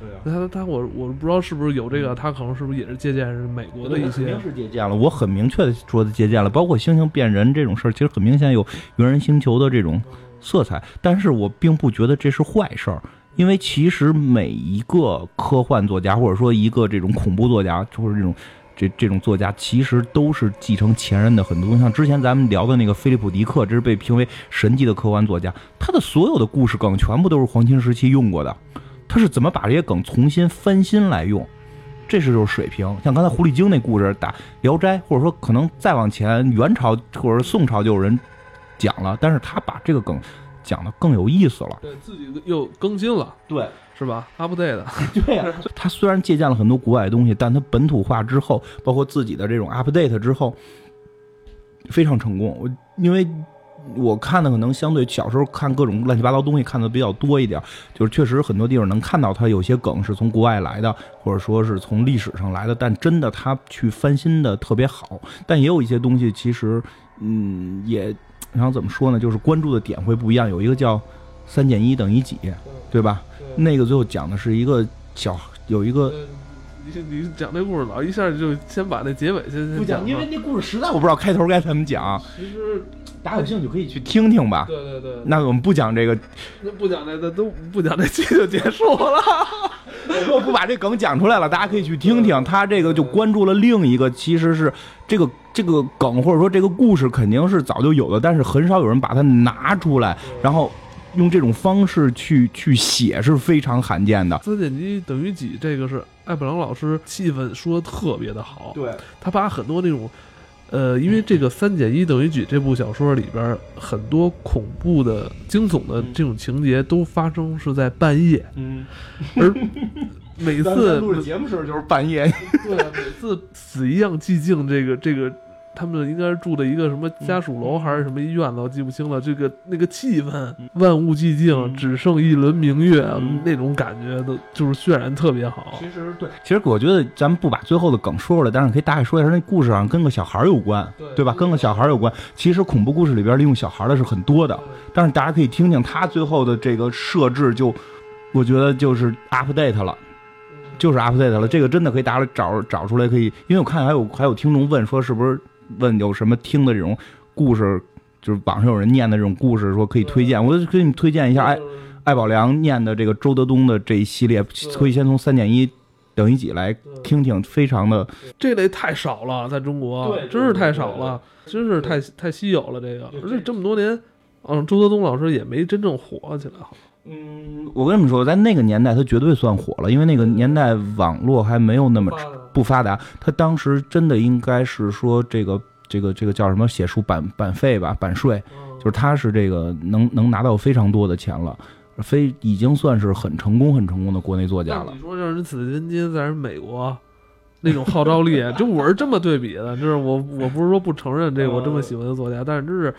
对啊。他他我我不知道是不是有这个，他可能是不是也是借鉴是美国的一些肯定是借鉴了，我很明确的说的借鉴了，包括猩猩变人这种事儿，其实很明显有猿人星球的这种色彩，但是我并不觉得这是坏事儿。因为其实每一个科幻作家，或者说一个这种恐怖作家，或者这种这这种作家，其实都是继承前人的很多东西。像之前咱们聊的那个菲利普·迪克，这是被评为神级的科幻作家，他的所有的故事梗全部都是黄金时期用过的。他是怎么把这些梗重新翻新来用？这是就是水平。像刚才狐狸精那故事，打《聊斋》，或者说可能再往前元朝或者宋朝就有人讲了，但是他把这个梗讲的更有意思了。对自己又更新了，对是吧？update 的，对呀、他虽然借鉴了很多国外的东西，但他本土化之后，包括自己的这种 update 之后，非常成功。我因为我看的可能相对小时候看各种乱七八糟东西看的比较多一点，就是确实很多地方能看到它有些梗是从国外来的，或者说是从历史上来的，但真的它去翻新的特别好。但也有一些东西其实，嗯，也然后怎么说呢，就是关注的点会不一样。有一个叫三减一等于几，对吧？那个最后讲的是一个小有一个。你你讲这故事老一下就先把那结尾先先不讲，因为那故事实在我不知道开头该怎么讲，其实大家有兴趣可以去听听吧。对对对，那我们不讲这个，那不讲这个都不讲这期就结束了。我不把这梗讲出来了，大家可以去听听。他这个就关注了另一个，其实是这个这个梗或者说这个故事肯定是早就有的，但是很少有人把它拿出来，然后用这种方式去去写是非常罕见的。四减一等于几？这个是艾布朗老师气氛说的特别的好，对，他把很多那种。呃，因为这个“三减一等于几”这部小说里边，很多恐怖的、惊悚的这种情节都发生是在半夜，嗯，而 每次录节目时候就是半夜，对，每次死一样寂静，这个这个，他们应该是住的一个什么家属楼还是什么医院的，我记不清了。这个那个气氛，万物寂静，只剩一轮明月，那种感觉都就是渲染特别好。其实对，其实我觉得咱们不把最后的梗说出来，但是可以大概说一下，那故事上跟个小孩有关，对吧？跟个小孩有关。其实恐怖故事里边利用小孩的是很多的，但是大家可以听听他最后的这个设置，就我觉得就是 update 了。就是 update 了，这个真的可以大家找找出来，可以，因为我看还有还有听众问说，是不是问有什么听的这种故事，就是网上有人念的这种故事，说可以推荐，我就给你推荐一下，艾艾宝良念的这个周德东的这一系列，可以先从三减一等于几来听听，非常的这类太少了，在中国真是太少了，真是太太稀有了，这个。而且这么多年，嗯，周德东老师也没真正火起来，好。嗯，我跟你们说，在那个年代，他绝对算火了，因为那个年代网络还没有那么不发达。他当时真的应该是说这个这个这个叫什么写书版版费吧，版税，就是他是这个能能拿到非常多的钱了，非已经算是很成功很成功的国内作家了。你说让人紫金金在人美国那种号召力，就我是这么对比的，就是我我不是说不承认这个我这么喜欢的作家，但是真是。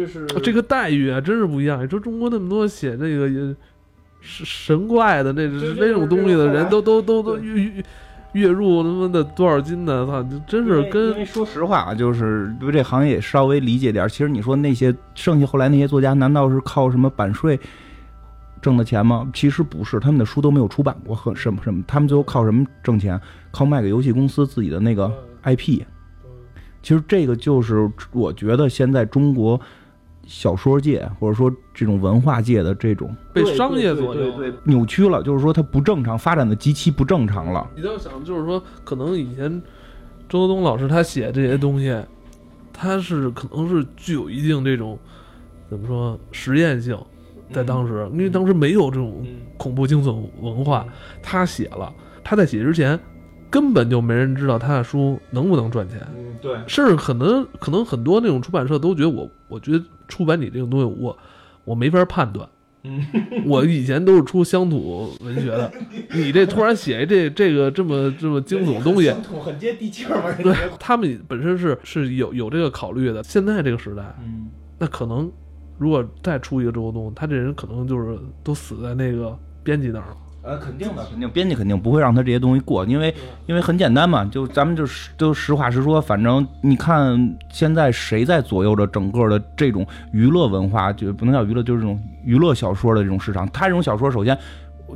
就是这个待遇啊，真是不一样。你说中国那么多写这个神神怪的那那种东西的人，都都都都月月月入他妈的多少金的？操，真是跟说实话啊，就是对这行业稍微理解点。其实你说那些剩下后来那些作家，难道是靠什么版税挣的钱吗？其实不是，他们的书都没有出版过，和什么什么，他们最后靠什么挣钱？靠卖给游戏公司自己的那个 IP。其实这个就是我觉得现在中国。小说界或者说这种文化界的这种被商业左右扭曲了，就是说它不正常，发展的极其不正常了。你要想，就是说，可能以前周德东老师他写这些东西，他是可能是具有一定这种怎么说实验性，在当时，因为当时没有这种恐怖惊悚文化，他写了，他在写之前。根本就没人知道他的书能不能赚钱，嗯，对，甚至可能可能很多那种出版社都觉得我，我觉得出版你这种东西，我我没法判断，嗯，我以前都是出乡土文学的，你这突然写这这个这么这么惊悚的东西，乡土很接地气嘛，对，他们本身是是有有这个考虑的。现在这个时代，嗯，那可能如果再出一个周东，他这人可能就是都死在那个编辑那儿了。呃，肯定的，肯定，编辑肯定不会让他这些东西过，因为因为很简单嘛，就咱们就是都实话实说，反正你看现在谁在左右着整个的这种娱乐文化，就不能叫娱乐，就是这种娱乐小说的这种市场。他这种小说，首先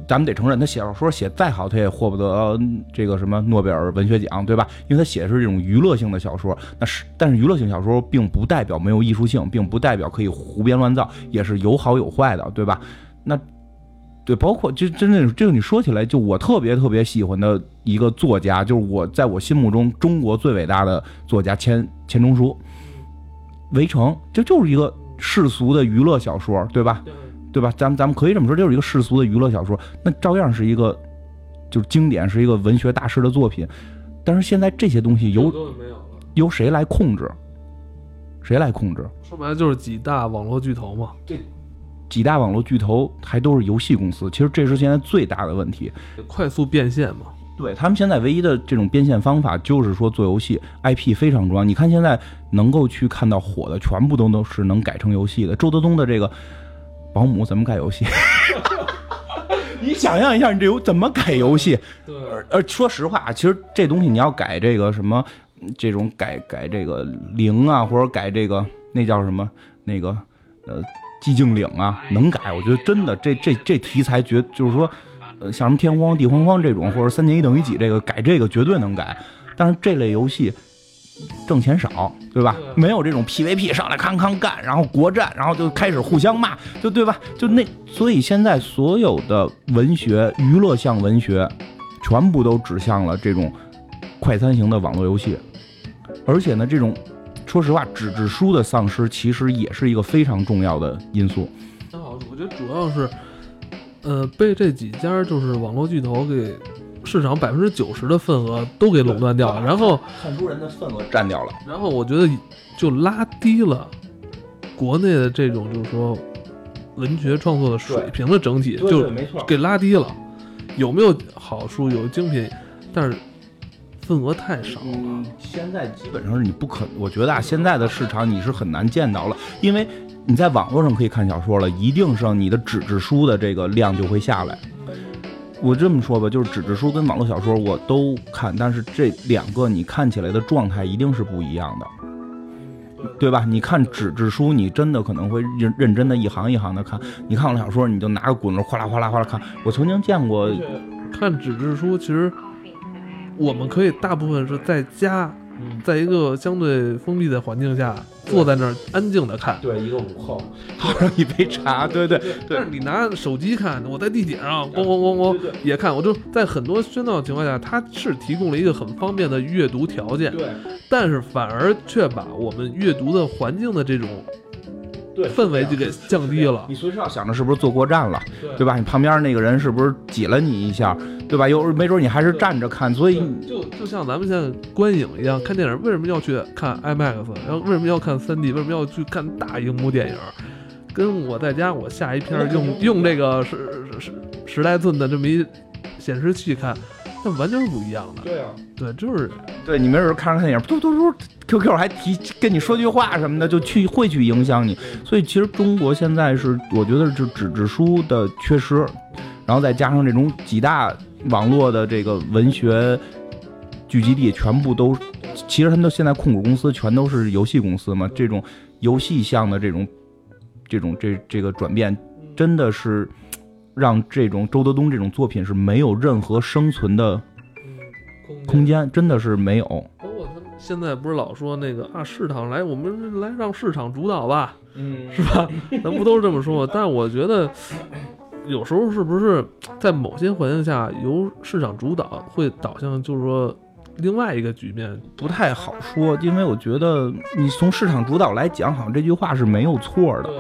咱们得承认，他写小说写再好，他也获不得这个什么诺贝尔文学奖，对吧？因为他写的是这种娱乐性的小说，那是但是娱乐性小说并不代表没有艺术性，并不代表可以胡编乱造，也是有好有坏的，对吧？那。对，包括就真的，这个你说起来，就我特别特别喜欢的一个作家，就是我在我心目中中国最伟大的作家钱钱钟书，《围城》这就是一个世俗的娱乐小说，对吧？对吧？咱们咱们可以这么说，就是一个世俗的娱乐小说，那照样是一个就是经典，是一个文学大师的作品。但是现在这些东西由由谁来控制？谁来控制？说白了就是几大网络巨头嘛。这。几大网络巨头还都是游戏公司，其实这是现在最大的问题。快速变现嘛？对他们现在唯一的这种变现方法就是说做游戏，IP 非常重要。你看现在能够去看到火的，全部都都是能改成游戏的。周德东的这个保姆怎么改游戏？你想象一下，你这游怎么改游戏？对，呃，说实话，其实这东西你要改这个什么，这种改改这个零啊，或者改这个那叫什么那个呃寂静岭啊，能改。我觉得真的这这这题材绝就是说，呃，像什么天荒地荒荒这种，或者三年一等于几这个改这个绝对能改。但是这类游戏挣钱少，对吧？没有这种 PVP 上来康康干，然后国战，然后就开始互相骂，就对吧？就那，所以现在所有的文学、娱乐向文学，全部都指向了这种快餐型的网络游戏。而且呢，这种说实话，纸质书的丧失其实也是一个非常重要的因素。那好，我觉得主要是，呃，被这几家就是网络巨头给市场百分之九十的份额都给垄断掉了，然后，看书人的份额占掉了。然后我觉得就拉低了国内的这种就是说文学创作的水平的整体，就。给拉低了。有没有好书，有精品，但是份额太少了。嗯，现在基本上是你不可，我觉得啊，现在的市场你是很难见到了，因为你在网络上可以看小说了，一定是你的纸质书的这个量就会下来。我这么说吧，就是纸质书跟网络小说我都看，但是这两个你看起来的状态一定是不一样的，对吧？你看纸质书，你真的可能会认认真的一行一行的看；你看网络小说，你就拿个滚轮哗啦哗啦哗啦看。我曾经见过，看纸质书，其实我们可以大部分是在家，在一个相对封闭的环境下，坐在那儿安静的看。对一个午后，泡上一杯茶，对对对但是你拿手机看，我在地铁上咣咣咣咣也看，我就在很多喧闹的情况下，它是提供了一个很方便的阅读条件，对。但是反而却把我们阅读的环境的这种对氛围就给降低了你。随时要想着是不是坐过站了，对吧？你旁边那个人是不是挤了你一下，对吧？有没准你还是站着看，所以你就就像咱们现在观影一样，看电影为什么要去看 IMAX，然后为什么要看 3D，为什么要去看大荧幕电影？跟我在家我下一片用用这个十十十来寸的这么一显示器看，那完全是不一样的。对啊，对，就是对你没准看着看电影，嘟嘟嘟，QQ 还提跟你说句话什么的，就去会去影响你。所以其实中国现在是，我觉得是纸质书的缺失，然后再加上这种几大网络的这个文学聚集地，全部都，其实他们都现在控股公司全都是游戏公司嘛，这种游戏向的这种这种这这个转变，真的是让这种周德东这种作品是没有任何生存的空间，真的是没有。包括他们现在不是老说那个啊，市场来，我们来让市场主导吧，嗯，是吧？咱不都是这么说吗？但我觉得有时候是不是在某些环境下由市场主导，会导向就是说另外一个局面？不太好说，因为我觉得你从市场主导来讲，好像这句话是没有错的，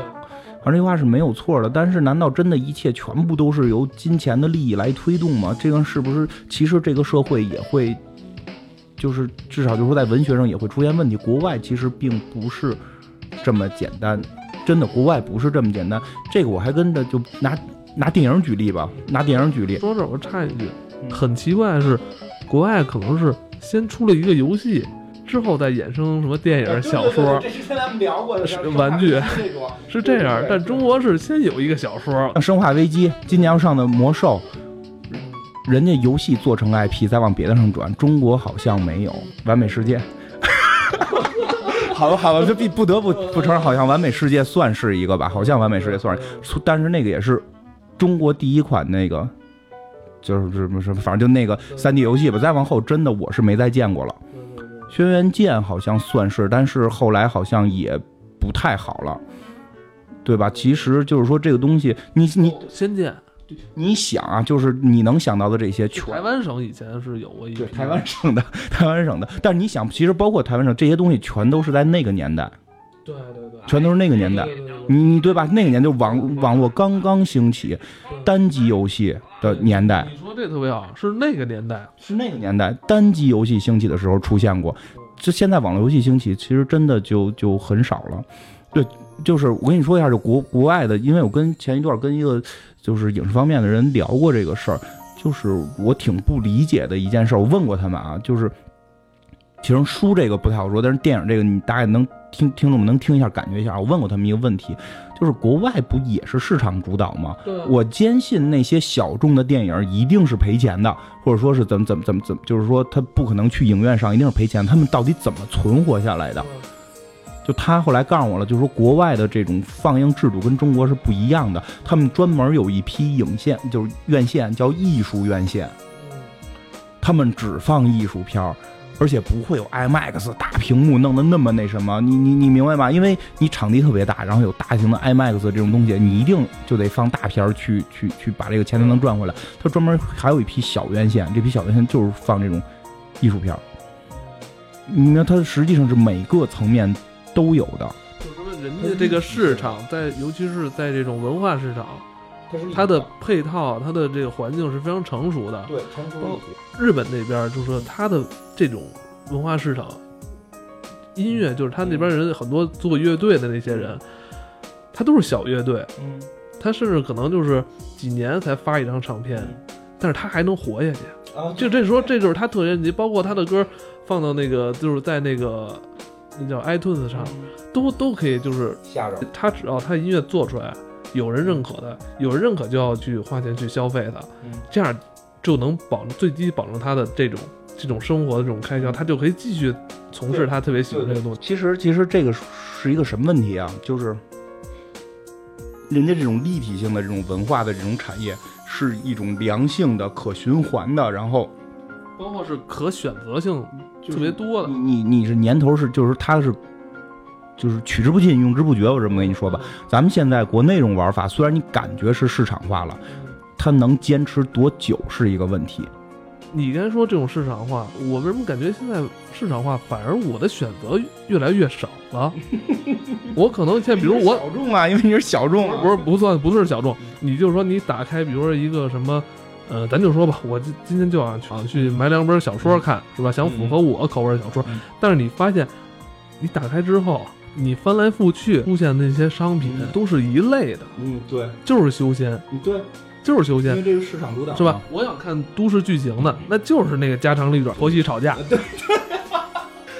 而这句话是没有错的。但是，难道真的一切全部都是由金钱的利益来推动吗？这个是不是其实这个社会也会，就是至少就是说在文学上也会出现问题？国外其实并不是这么简单，真的，国外不是这么简单。这个我还跟着就拿拿电影举例吧，拿电影举例，说这我插一句，很奇怪的是，国外可能是先出了一个游戏，之后再衍生什么电影、小说，这之前咱们聊过的是玩具是这样。但中国是先有一个小说，像《生化危机》今年要上的《魔兽》，人家游戏做成 IP 再往别的上转，中国好像没有《完美世界》。好了，好了，就必不得不不承认，好像《完美世界》算是一个吧，好像《完美世界》算是，但是那个也是中国第一款那个，就是什么什么，反正就那个三 D 游戏吧。再往后，真的我是没再见过了。轩辕剑好像算是，但是后来好像也不太好了，对吧？其实就是说这个东西，你你仙剑，你想啊，就是你能想到的这些全台湾省以前是有过一批对台湾省的，台湾省的。但是你想，其实包括台湾省这些东西，全都是在那个年代，对对对，全都是那个年代。你对吧？那个年就网网络刚刚兴起，单机游戏的年代你说这特别好，是那个年代，是那个年代，单机游戏兴起的时候出现过。这现在网络游戏兴起，其实真的就就很少了。对，就是我跟你说一下，就国国外的，因为我跟前一段跟一个就是影视方面的人聊过这个事儿，就是我挺不理解的一件事儿。我问过他们啊，就是其实书这个不太好说，但是电影这个你大概能听听众们能听一下，感觉一下。我问过他们一个问题，就是国外不也是市场主导吗？对啊我坚信那些小众的电影一定是赔钱的，或者说是怎么怎么怎么怎么，就是说他不可能去影院上，一定是赔钱。他们到底怎么存活下来的？就他后来告诉我了，就是说国外的这种放映制度跟中国是不一样的，他们专门有一批影线，就是院线叫艺术院线，他们只放艺术片儿。而且不会有 IMAX 大屏幕弄得那么那什么，你你你明白吧？因为你场地特别大，然后有大型的 IMAX 这种东西，你一定就得放大片儿去去去把这个钱才能赚回来。他专门还有一批小院线，这批小院线就是放这种艺术片儿。你看，它实际上是每个层面都有的。就是说人家这个市场在，尤其是在这种文化市场，它的配套、它的这个环境是非常成熟的。对成熟日本那边就是说，他的这种文化市场，音乐就是他那边人很多做乐队的那些人，他都是小乐队，嗯，他甚至可能就是几年才发一张唱片，但是他还能活下去。啊，就这时候，这就是他特别，你包括他的歌放到那个就是在那个那叫 iTunes 上，都都可以，就是下着，他只要他音乐做出来，有人认可的，有人认可就要去花钱去消费它，嗯。这样就能保证最低保证他的这种这种生活的这种开销，他就可以继续从事他特别喜欢这个东西。其实其实这个是一个什么问题啊？就是人家这种立体性的这种文化的这种产业，是一种良性的、可循环的，然后包括是可选择性特别多的你。你你是年头是就是它是。就是取之不尽，用之不绝。我这么跟你说吧，咱们现在国内这种玩法，虽然你感觉是市场化了，它能坚持多久是一个问题。你刚才说这种市场化，我为什么感觉现在市场化反而我的选择越来越少了？我可能现在比如我小众啊，因为你是小众啊，不是不算不是小众，你就说你打开，比如说一个什么，呃，咱就说吧，我今今天就想去想去买两本小说看，是吧？想符合我口味的小说，嗯但是你发现，你打开之后，你翻来覆去出现那些商品嗯。都是一类的，嗯，对，就是修仙，对，就是修仙。因为这个市场主导是吧？？我想看都市剧情的，那就是那个家长里短、婆媳吵架。对。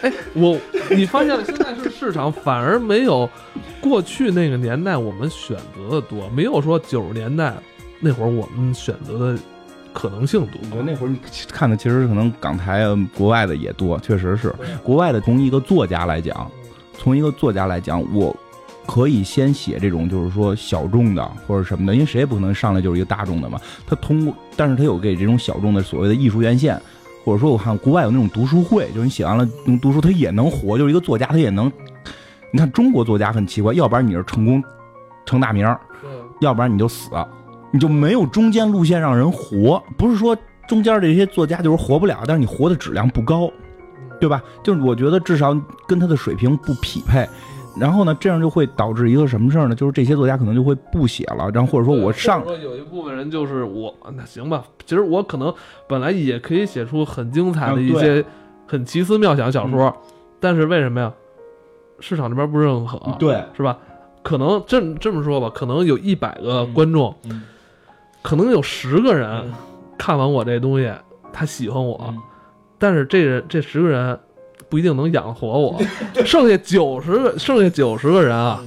哎，我你发现了，现在是市场反而没有过去那个年代我们选择的多，没有说九十年代那会儿我们选择的可能性多。我觉得那会儿你看的其实可能港台啊、国外的也多，确实是。国外的从一个作家来讲，从一个作家来讲，我可以先写这种就是说小众的或者什么的，因为谁也不可能上来就是一个大众的嘛。他通过，但是他有给这种小众的所谓的艺术院线，或者说我看国外有那种读书会，就是你写完了用读书，他也能活，就是一个作家他也能。你看中国作家很奇怪，要不然你是成功成大名，要不然你就死，你就没有中间路线让人活。不是说中间这些作家就是活不了，但是你活的质量不高，对吧？就是我觉得至少跟他的水平不匹配。然后呢，这样就会导致一个什么事儿呢？就是这些作家可能就会不写了，然后或者说我上说有一部分人就是我，那行吧，其实我可能本来也可以写出很精彩的一嗯些很奇思妙想小说，但是为什么呀？市场这边不认可，对是吧？可能这这么说吧，可能有一百个观众，嗯可能有十个人看完我这东西，他喜欢我，嗯但是这人这十个人不一定能养活我，剩下九十个剩下九十个人啊，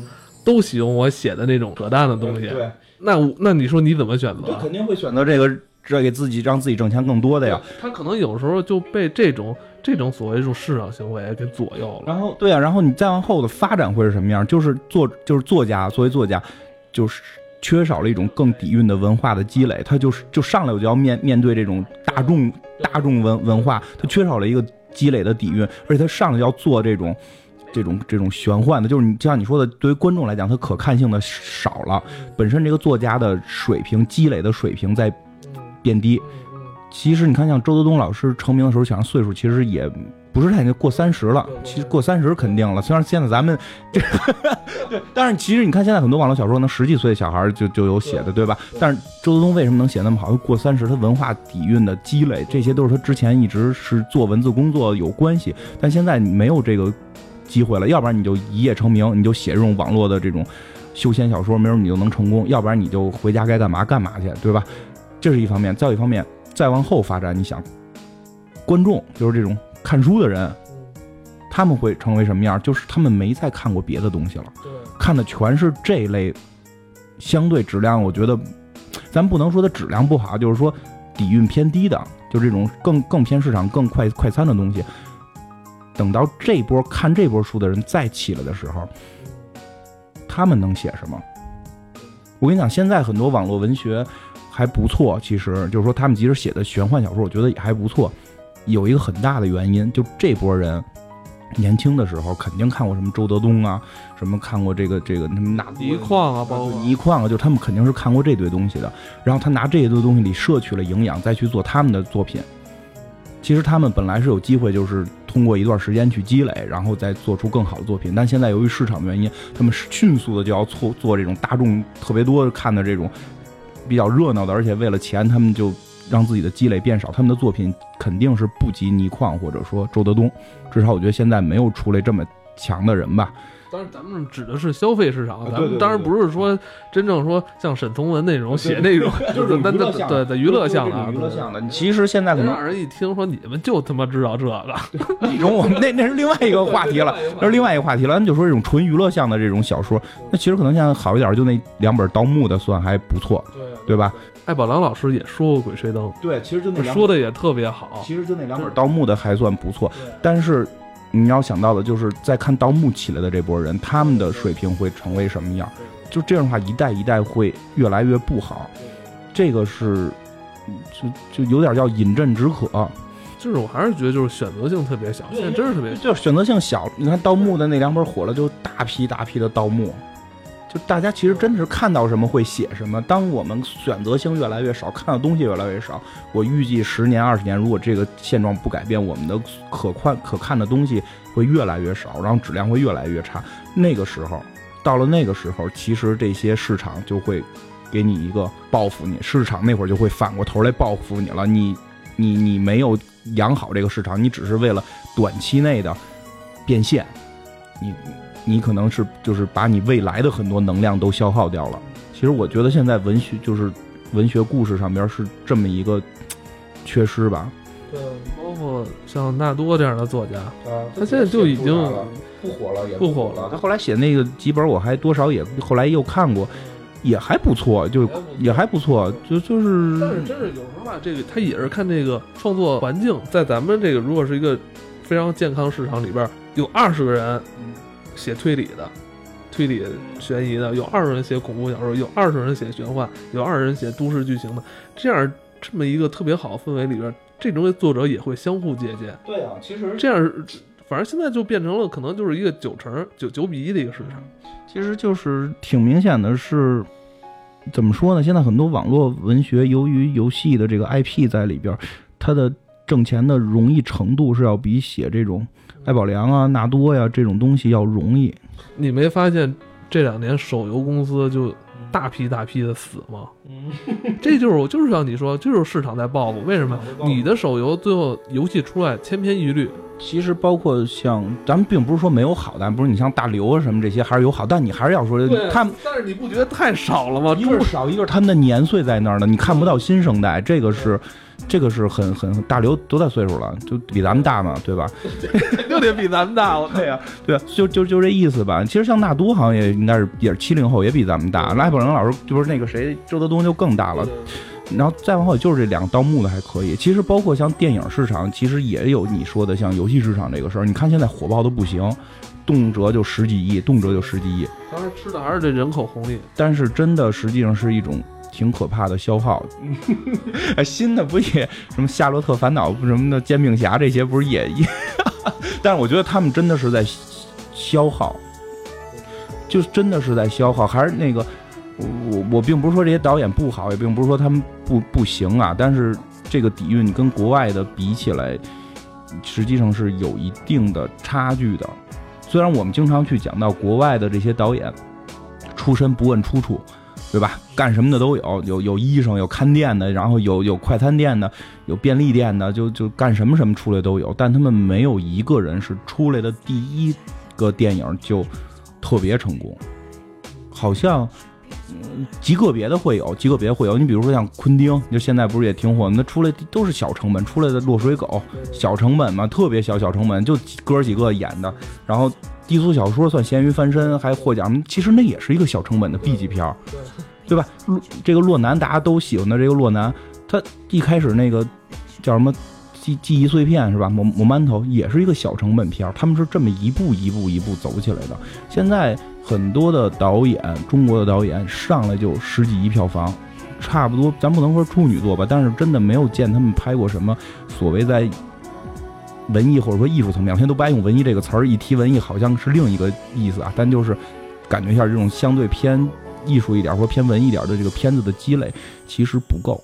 都喜欢我写的那种扯淡的东西。对，那我那你说你怎么选择？就肯定会选择这个，这给自己让自己挣钱更多的呀。他可能有时候就被这种这种所谓这种市场行为给左右了。然后对啊，然后你再往后的发展会是什么样？就是作就是作家，作为作家，就是缺少了一种更底蕴的文化的积累，他就是就上来我就要面面对这种大众大众文文化，他缺少了一个积累的底蕴，而且他上来要做这种。这种这种玄幻的，就是你就像你说的，对于观众来讲，他可看性的少了，本身这个作家的水平积累的水平在变低。其实你看，像周德东老师成名的时候，想岁数其实也不是太年过三十了。其实过三十肯定了，虽然现在咱们这，对，但是其实你看现在很多网络小说，能十几岁的小孩就就有写的，对吧？但是周泽东为什么能写那么好？过三十，他文化底蕴的积累，这些都是他之前一直是做文字工作有关系。但现在你没有这个机会了，要不然你就一夜成名，你就写这种网络的这种修仙小说，没准你就能成功；要不然你就回家该干嘛干嘛去，对吧？这是一方面，再有一方面，再往后发展，你想，观众就是这种看书的人，他们会成为什么样？就是他们没再看过别的东西了，看的全是这类相对质量，我觉得咱不能说它质量不好，就是说底蕴偏低的，就这种更更偏市场、更快快餐的东西。等到这波看这波书的人再起来的时候，他们能写什么？我跟你讲，现在很多网络文学还不错，其实就是说他们即使写的玄幻小说，我觉得也还不错。有一个很大的原因，就这波人年轻的时候肯定看过什么周德东啊，什么看过这个这个什么那泥矿啊，包括泥矿啊，就他们肯定是看过这堆东西的。然后他拿这一堆东西里摄取了营养，再去做他们的作品。其实他们本来是有机会，就是通过一段时间去积累，然后再做出更好的作品。但现在由于市场的原因，他们迅速的就要做做这种大众特别多看的这种比较热闹的，而且为了钱，他们就让自己的积累变少。他们的作品肯定是不及倪匡或者说周德东，至少我觉得现在没有出来这么强的人吧。当然，咱们指的是消费市场，咱们当然不是说真正说像沈从文那种写那种，就是咱咱对对娱乐向的啊，娱乐向的。其实现在可能让人一听说你们就他妈知道这个，那种我们那那是另外一个话题了，那是另外一个话题了。咱就说这种纯娱乐向的这种小说，那其实可能现在好一点，就那两本盗墓的算还不错，对吧？艾宝良老师也说过《鬼吹灯对，其实就》，说的也特别好。其实就那两本盗墓的还算不错，但是你要想到的就是在看盗墓起来的这波人，他们的水平会成为什么样？就这样的话，一代一代会越来越不好。这个是就就有点叫饮鸩止渴。就是我还是觉得就是选择性特别小，现在真是特别小。就选择性小。你看盗墓的那两本火了，就大批大批的盗墓，就大家其实真的是看到什么会写什么。当我们选择性越来越少，看到东西越来越少，我预计十年二十年，如果这个现状不改变，我们的可看可看的东西会越来越少，然后质量会越来越差。那个时候，到了那个时候，其实这些市场就会给你一个报复你，市场那会儿就会反过头来报复你了。你你你没有养好这个市场，你只是为了短期内的变现，你你可能是就是把你未来的很多能量都消耗掉了。其实我觉得现在文学就是文学故事上边是这么一个缺失吧。对，包括像纳多这样的作家，啊，他现在就已经不火了，也不火了他后来写那个几本，我还多少也后来又看过，也还不错，就也还不错，就就是但是真是有时候吧，这个他也是看这个创作环境，在咱们这个如果是一个非常健康市场里边，有二十个人写推理的，推理悬疑的，有二十人写恐怖小说，有二十人写玄幻，有二十人写都市剧情的，这样这么一个特别好的氛围里边，这种作者也会相互借鉴，对啊，其实这样反正现在就变成了可能就是一个九成九九比一的一个市场。其实就是挺明显的是，怎么说呢？现在很多网络文学由于游戏的这个 IP 在里边，它的挣钱的容易程度是要比写这种艾宝良啊、纳多呀这种东西要容易。你没发现这两年手游公司就大批大批的死吗？这就是我就是像你说，就是市场在报复。为什么？你的手游最后游戏出来千篇一律，其实包括像咱们并不是说没有好的，不是你像大刘啊什么这些还是有好，但你还是要说他们但是你不觉得太少了吗？一个是少，一个是他们的年岁在那儿呢，你看不到新生代，这个是。这个是很很大刘多大岁数了？就比咱们大嘛，对吧？肯定得比咱们大。我对呀，对呀，就就就这意思吧。其实像纳都好像也应该是也是七零后，也比咱们大。赖宝良老师就是那个谁周德东就更大了。然后再往后就是这两个盗墓的还可以。其实包括像电影市场，其实也有你说的像游戏市场这个事儿。你看现在火爆的不行，动辄就十几亿，动辄就十几亿。当然吃的还是这人口红利，但是真的实际上是一种。挺可怕的消耗，新的不也什么《夏洛特烦恼》什么的，《煎饼侠》这些不是也也？但是我觉得他们真的是在消耗，就真的是在消耗。还是那个，我我并不是说这些导演不好，也并不是说他们不不行啊。但是这个底蕴跟国外的比起来，实际上是有一定的差距的。虽然我们经常去讲到国外的这些导演出身不问出处。对吧？干什么的都有，有有医生，有看店的，然后有有快餐店的，有便利店的，就就干什么什么出来都有。但他们没有一个人是出来的第一个电影就特别成功。好像极个别的会有，极个别会有。你比如说像昆汀，就现在不是也挺火，那出来都是小成本出来的落水狗，小成本嘛，特别小小成本，就哥几个演的。然后低俗小说算咸鱼翻身，还获奖，其实那也是一个小成本的 B 级片儿，对吧？这个洛南大家都喜欢的这个洛南，他一开始那个叫什么记记忆碎片是吧？抹抹馒头也是一个小成本片，他们是这么一步一步一步走起来的。现在很多的导演，中国的导演上来就十几亿票房，差不多，咱不能说处女作吧，但是真的没有见他们拍过什么所谓在文艺或者说艺术层面，我现在都不爱用文艺这个词儿，一提文艺好像是另一个意思啊，但就是感觉一下这种相对偏艺术一点或偏文艺一点的这个片子的积累其实不够，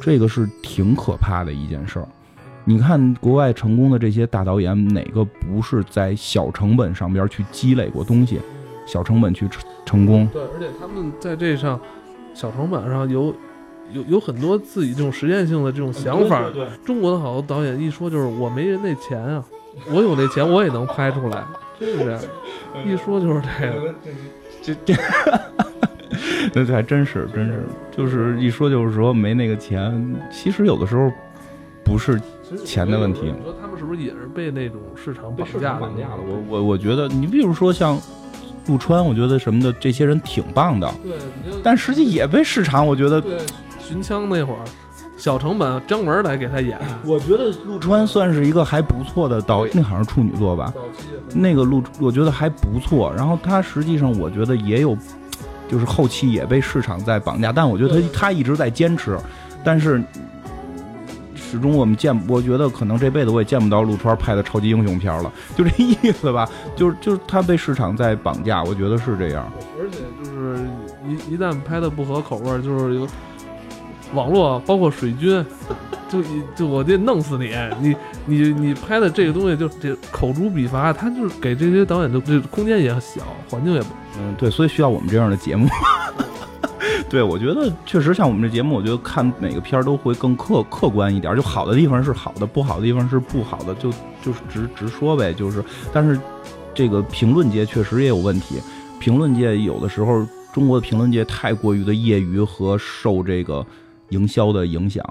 这个是挺可怕的一件事儿。你看国外成功的这些大导演，哪个不是在小成本上边去积累过东西，小成本去成成功？对，而且他们在这上小成本上有有有很多自己这种实验性的这种想法。对，中国的好多导演一说就是我没人那钱啊，我有那钱我也能拍出来，真是这样。一说就是这个，这这，那还真是真是，就是一说就是说没那个钱，其实有的时候不是钱的问题。你说他们是不是也是被那种市场绑架了？绑架了。我我我觉得，你比如说像陆川，我觉得什么的这些人挺棒的，对，但实际也被市场，我觉得，对寻枪那会儿，小成本张文来给他演，我觉得陆川算是一个还不错的导演，那好像是处女座吧。那个陆，我觉得还不错。然后他实际上，我觉得也有，就是后期也被市场在绑架，但我觉得他他一直在坚持，但是始终我们见，我觉得可能这辈子我也见不到陆川拍的超级英雄片了，就这意思吧。就是就是他被市场在绑架，我觉得是这样。而且就是一一旦拍的不合口味儿，就是有网络包括水军，就一就我得弄死你，你你你拍的这个东西就这口诛笔伐，他就是给这些导演的这空间也小，环境也不嗯，对，所以需要我们这样的节目。对，我觉得确实像我们这节目，我觉得看每个片儿都会更客客观一点，就好的地方是好的，不好的地方是不好的，就就是直直说呗。就是，但是这个评论界确实也有问题，评论界有的时候中国的评论界太过于的业余和受这个营销的影响。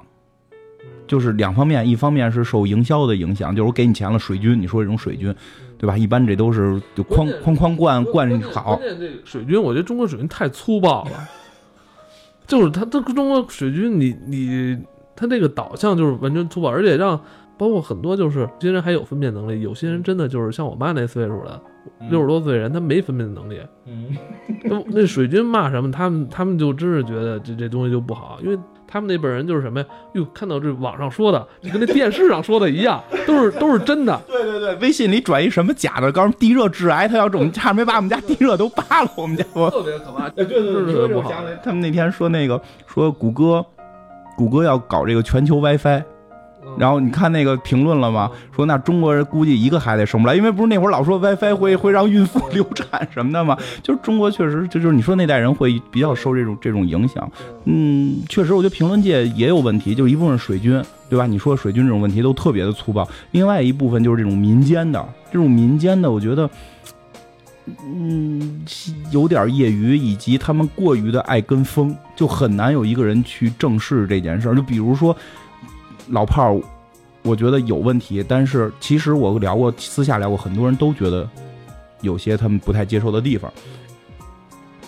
就是两方面，一方面是受营销的影响，就是我给你钱了，水军，你说这种水军，对吧？一般这都是就哐哐哐灌灌好关，键这水军，我觉得中国水军太粗暴了，就是他这中国水军你，你他这个导向就是完全突破，而且让包括很多就是有些人还有分辨能力，有些人真的就是像我妈那岁数的六十多岁人，他没分辨能力。嗯，那那水军骂什么，他们他们就真是觉得这这东西就不好，因为他们那辈人就是什么呀？哟，看到这网上说的，就跟那电视上说的一样，都是都是真的。对对对，微信里转一什么假的，告诉地热致癌，他要这么差点没把我们家地热都扒了，我们家我。特别可怕，对对对对不好他们那天说那个说谷歌，谷歌要搞这个全球 WiFi，然后你看那个评论了吗？说那中国人估计一个孩子也生不来，因为不是那会儿老说 WiFi 会会让孕妇流产什么的吗？就是中国确实，就就是你说那代人会比较受这种这种影响。嗯，确实，我觉得评论界也有问题，就是一部分水军，对吧？你说水军这种问题都特别的粗暴，另外一部分就是这种民间的，这种民间的，我觉得。嗯，有点业余，以及他们过于的爱跟风，就很难有一个人去正视这件事儿。就比如说老炮儿，我觉得有问题，但是其实我聊过，私下聊过，很多人都觉得有些他们不太接受的地方。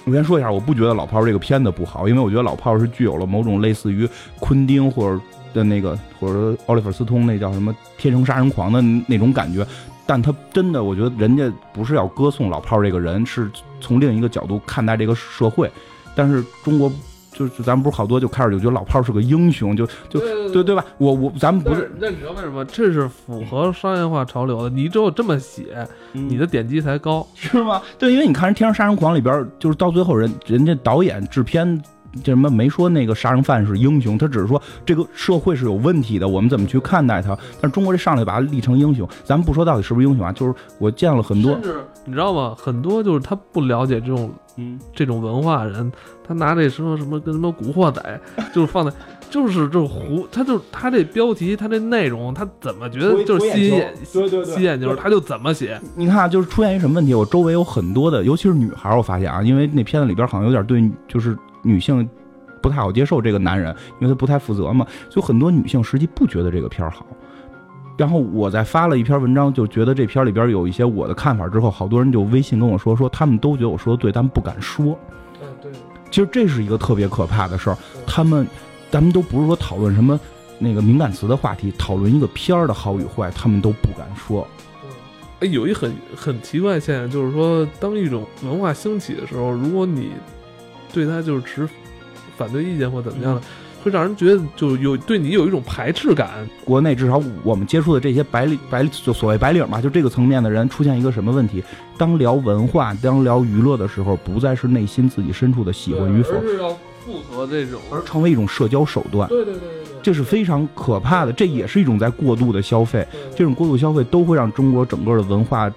我先说一下，我不觉得老炮儿这个片子不好，因为我觉得老炮儿是具有了某种类似于昆汀或者的那个，或者说奥利弗斯通那叫什么天生杀人狂的那种感觉。但他真的，我觉得人家不是要歌颂老炮儿这个人，是从另一个角度看待这个社会。但是中国就是咱们不是好多就开始就觉得老炮儿是个英雄，就就对对对吧？我我咱们不是那你知道为什么？这是符合商业化潮流的。你只有这么写，你的点击才高。是吗？对，因为你看人《天生杀人狂》里边儿，就是到最后人人家导演制片。这什么没说那个杀人犯是英雄，他只是说这个社会是有问题的，我们怎么去看待他？但是中国这上来把他立成英雄，咱们不说到底是不是英雄啊，就是我见了很多你知道吗？很多就是他不了解这种嗯，这种文化人，他拿这什么什么跟什么古惑仔，就是放在就是这胡，他就他这标题，他这内容，他怎么觉得就是吸引眼对对吸眼球，他就怎么写。你看啊，就是出现一什么问题？我周围有很多的，尤其是女孩，我发现啊，因为那片子里边好像有点对就是女性不太好接受这个男人，因为他不太负责嘛，所以很多女性实际不觉得这个片儿好。然后我在发了一篇文章，就觉得这片儿里边有一些我的看法之后，好多人就微信跟我说，说他们都觉得我说的对，但不敢说。嗯，对，其实这是一个特别可怕的事儿。他们，咱们都不是说讨论什么那个敏感词的话题，讨论一个片儿的好与坏，他们都不敢说。哎，有一很很奇怪的现象，就是说，当一种文化兴起的时候，如果你对他就是持反对意见或怎么样的，会让人觉得就有对你有一种排斥感。国内至少我们接触的这些白领白就所谓白领嘛，就这个层面的人出现一个什么问题？当聊文化、当聊娱乐的时候，不再是内心自己深处的喜欢与否，而是要符合这种。而成为一种社交手段。对对对对对，这是非常可怕的，这也是一种在过度的消费。这种过度消费都会让中国整个的文化，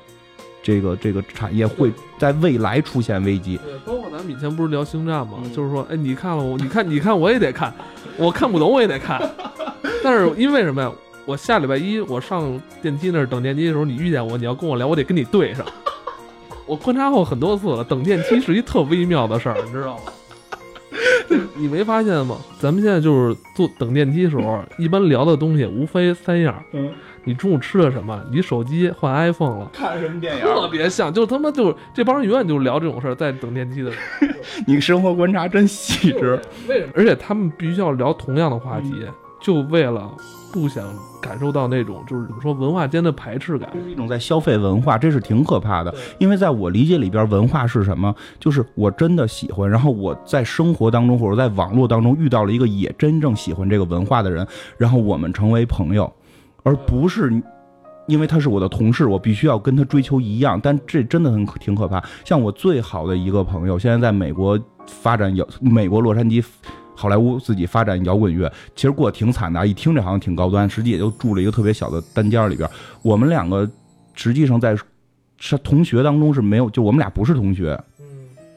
这个这个产业会在未来出现危机。对，包括咱们以前不是聊星战吗，嗯就是说，哎，你看了我，你看你看我也得看，我看不懂我也得看。但是因为什么呀？我下礼拜一我上电梯那儿等电梯的时候，你遇见我，你要跟我聊，我得跟你对上。我观察过很多次了，等电梯是一特微妙的事儿，你知道吗？你没发现吗？咱们现在就是坐等电梯的时候，一般聊的东西无非三样：嗯，你中午吃的什么？你手机换 iPhone 了。看什么电影特别像，就他妈就是这帮人永远就聊这种事儿，在等电梯的时候。你生活观察真细致。为什么？而且他们必须要聊同样的话题，就为了不想感受到那种就是怎么说文化间的排斥感。这是一种在消费文化，这是挺可怕的。因为在我理解里边，文化是什么？就是我真的喜欢，然后我在生活当中或者在网络当中遇到了一个也真正喜欢这个文化的人，然后我们成为朋友，而不是因为他是我的同事，我必须要跟他追求一样。但这真的很挺可怕。像我最好的一个朋友，现在在美国发展摇，美国洛杉矶。好莱坞自己发展摇滚乐，其实过得挺惨的啊。一听这好像挺高端，实际也就住了一个特别小的单间里边。我们两个实际上在是同学当中是没有，就我们俩不是同学，嗯，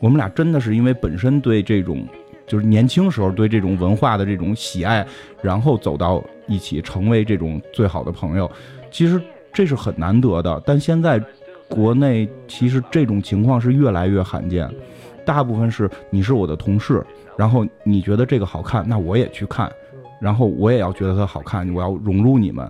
我们俩真的是因为本身对这种就是年轻时候对这种文化的这种喜爱，然后走到一起，成为这种最好的朋友。其实这是很难得的，但现在国内其实这种情况是越来越罕见，大部分是你是我的同事，然后你觉得这个好看，那我也去看。然后我也要觉得它好看，我要融入你们。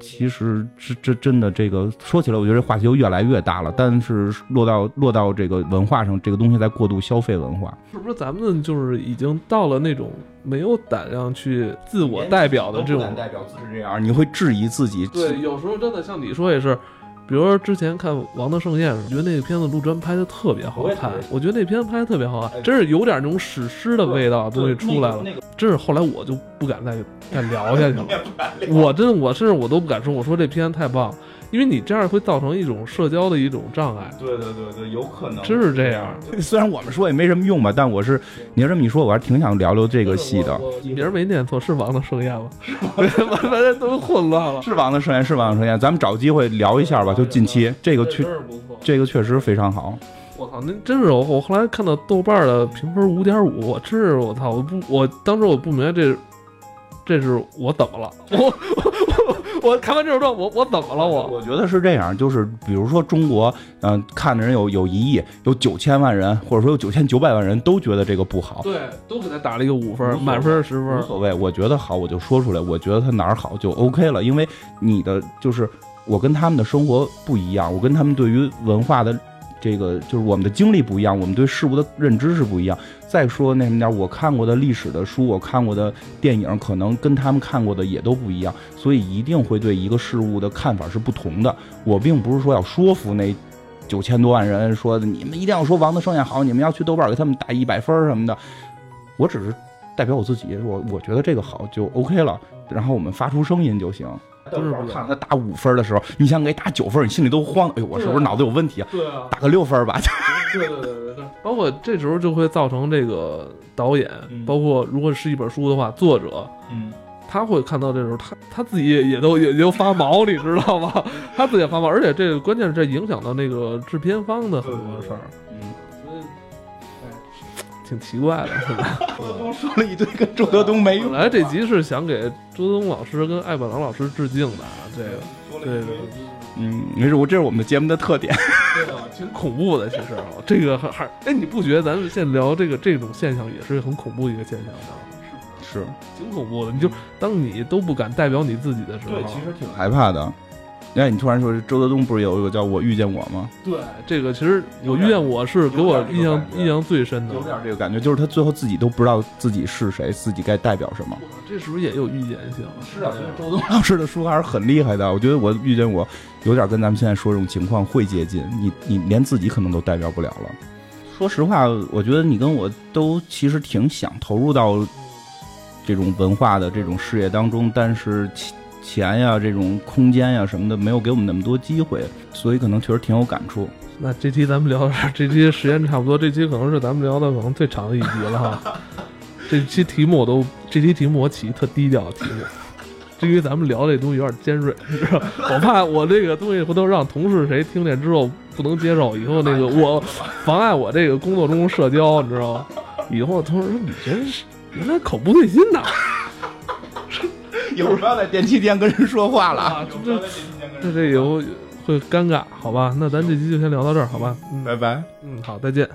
其实这这真的这个说起来，我觉得这话题就越来越大了。但是落到落到这个文化上，这个东西在过度消费文化，是不是咱们就是已经到了那种没有胆量去自我代表的这种？代表自是这样，你会质疑自己。对，有时候真的像你说也是。比如说之前看《王的盛宴》时，觉得那个片子陆川拍的特别好看，我觉得那片子拍的特别好看，真是有点那种史诗的味道东西出来了。真是后来我就不敢再再聊下去了，我真的我甚至我都不敢说，我说这片太棒，因为你这样会造成一种社交的一种障碍。对对对对，有可能真是这样。虽然我们说也没什么用吧，但我是你要这么一说，我还挺想聊聊这个戏的。你名儿没念错，是《王的盛宴》吗？完完都混乱了。是《王的盛宴》，是《王的盛宴》，咱们找机会聊一下吧。就近期这个确这个确实非常好。我操，那真是我我后来看到豆瓣的评分五点五，我真是我操，我不我当时我不明白这这是我怎么了？我我我看完这首歌，我我怎么了？我我觉得是这样，就是比如说中国，嗯、看的人有有一亿，有九千万人，或者说有九千九百万人都觉得这个不好，对都给他打了一个五分，满分十分。无所谓。我觉得好，我就说出来。我觉得他哪儿好就 OK 了，因为你的就是我跟他们的生活不一样，我跟他们对于文化的这个就是我们的经历不一样，我们对事物的认知是不一样。再说那什么点儿，我看过的历史的书，我看过的电影，可能跟他们看过的也都不一样，所以一定会对一个事物的看法是不同的。我并不是说要说服那九千多万人，说你们一定要说王的盛宴好，你们要去豆瓣给他们打一百分什么的。我只是代表我自己，我我觉得这个好就 OK 了，然后我们发出声音就行。就是看他打五分的时候，你想给打九分，你心里都慌。哎呦，我是不是脑子有问题啊？对啊，打个六分吧。对对对对对，包括这时候就会造成这个导演，嗯包括如果是一本书的话，作者嗯，他会看到这时候，他他自己也也都也就发毛，你知道吗？他自己也发毛，而且这个关键是这影响到那个制片方的很多事儿，挺奇怪的，是吧？周德东说了一堆跟周德东没用本。来这集是想给周德东老师跟艾宝郎老师致敬的，啊，这个对对嗯，没事，我这是我们的节目的特点。对啊，挺恐怖的。其实啊这个还还哎，你不觉得咱们现在聊这个这种现象也是很恐怖一个现象吗？是，挺恐怖的。你就当你都不敢代表你自己的时候，对，其实挺害怕的。哎，你突然说周德东不是有一个叫《我遇见我》吗？对这个，其实我遇见我是给我印象印象最深的有。点这个感觉，就是他最后自己都不知道自己是谁，自己该代表什么。这是不是也有预见性？是啊，周东老师的书还是很厉害的。我觉得我遇见我，有点跟咱们现在说这种情况会接近。你你连自己可能都代表不了了。说实话，我觉得你跟我都其实挺想投入到这种文化的这种事业当中，但是钱钱呀、这种空间呀什么的，没有给我们那么多机会，所以可能确实挺有感触。那这期咱们聊到这儿，这期时间差不多，这期可能是咱们聊的可能最长的一集了哈。这期题目我都，这期题目我起一特低调的题目，这因为咱们聊这东西有点尖锐，你知道，我怕我这个东西回头让同事谁听见之后不能接受，以后那个我妨碍我这个工作中社交，你知道吗？以后同事说你真是原来口不对心呐。一会儿不要在电器店跟人说话了啊，这这这以后会尴尬，好吧？那咱这期就先聊到这儿，好吧？嗯拜拜。嗯，好，再见。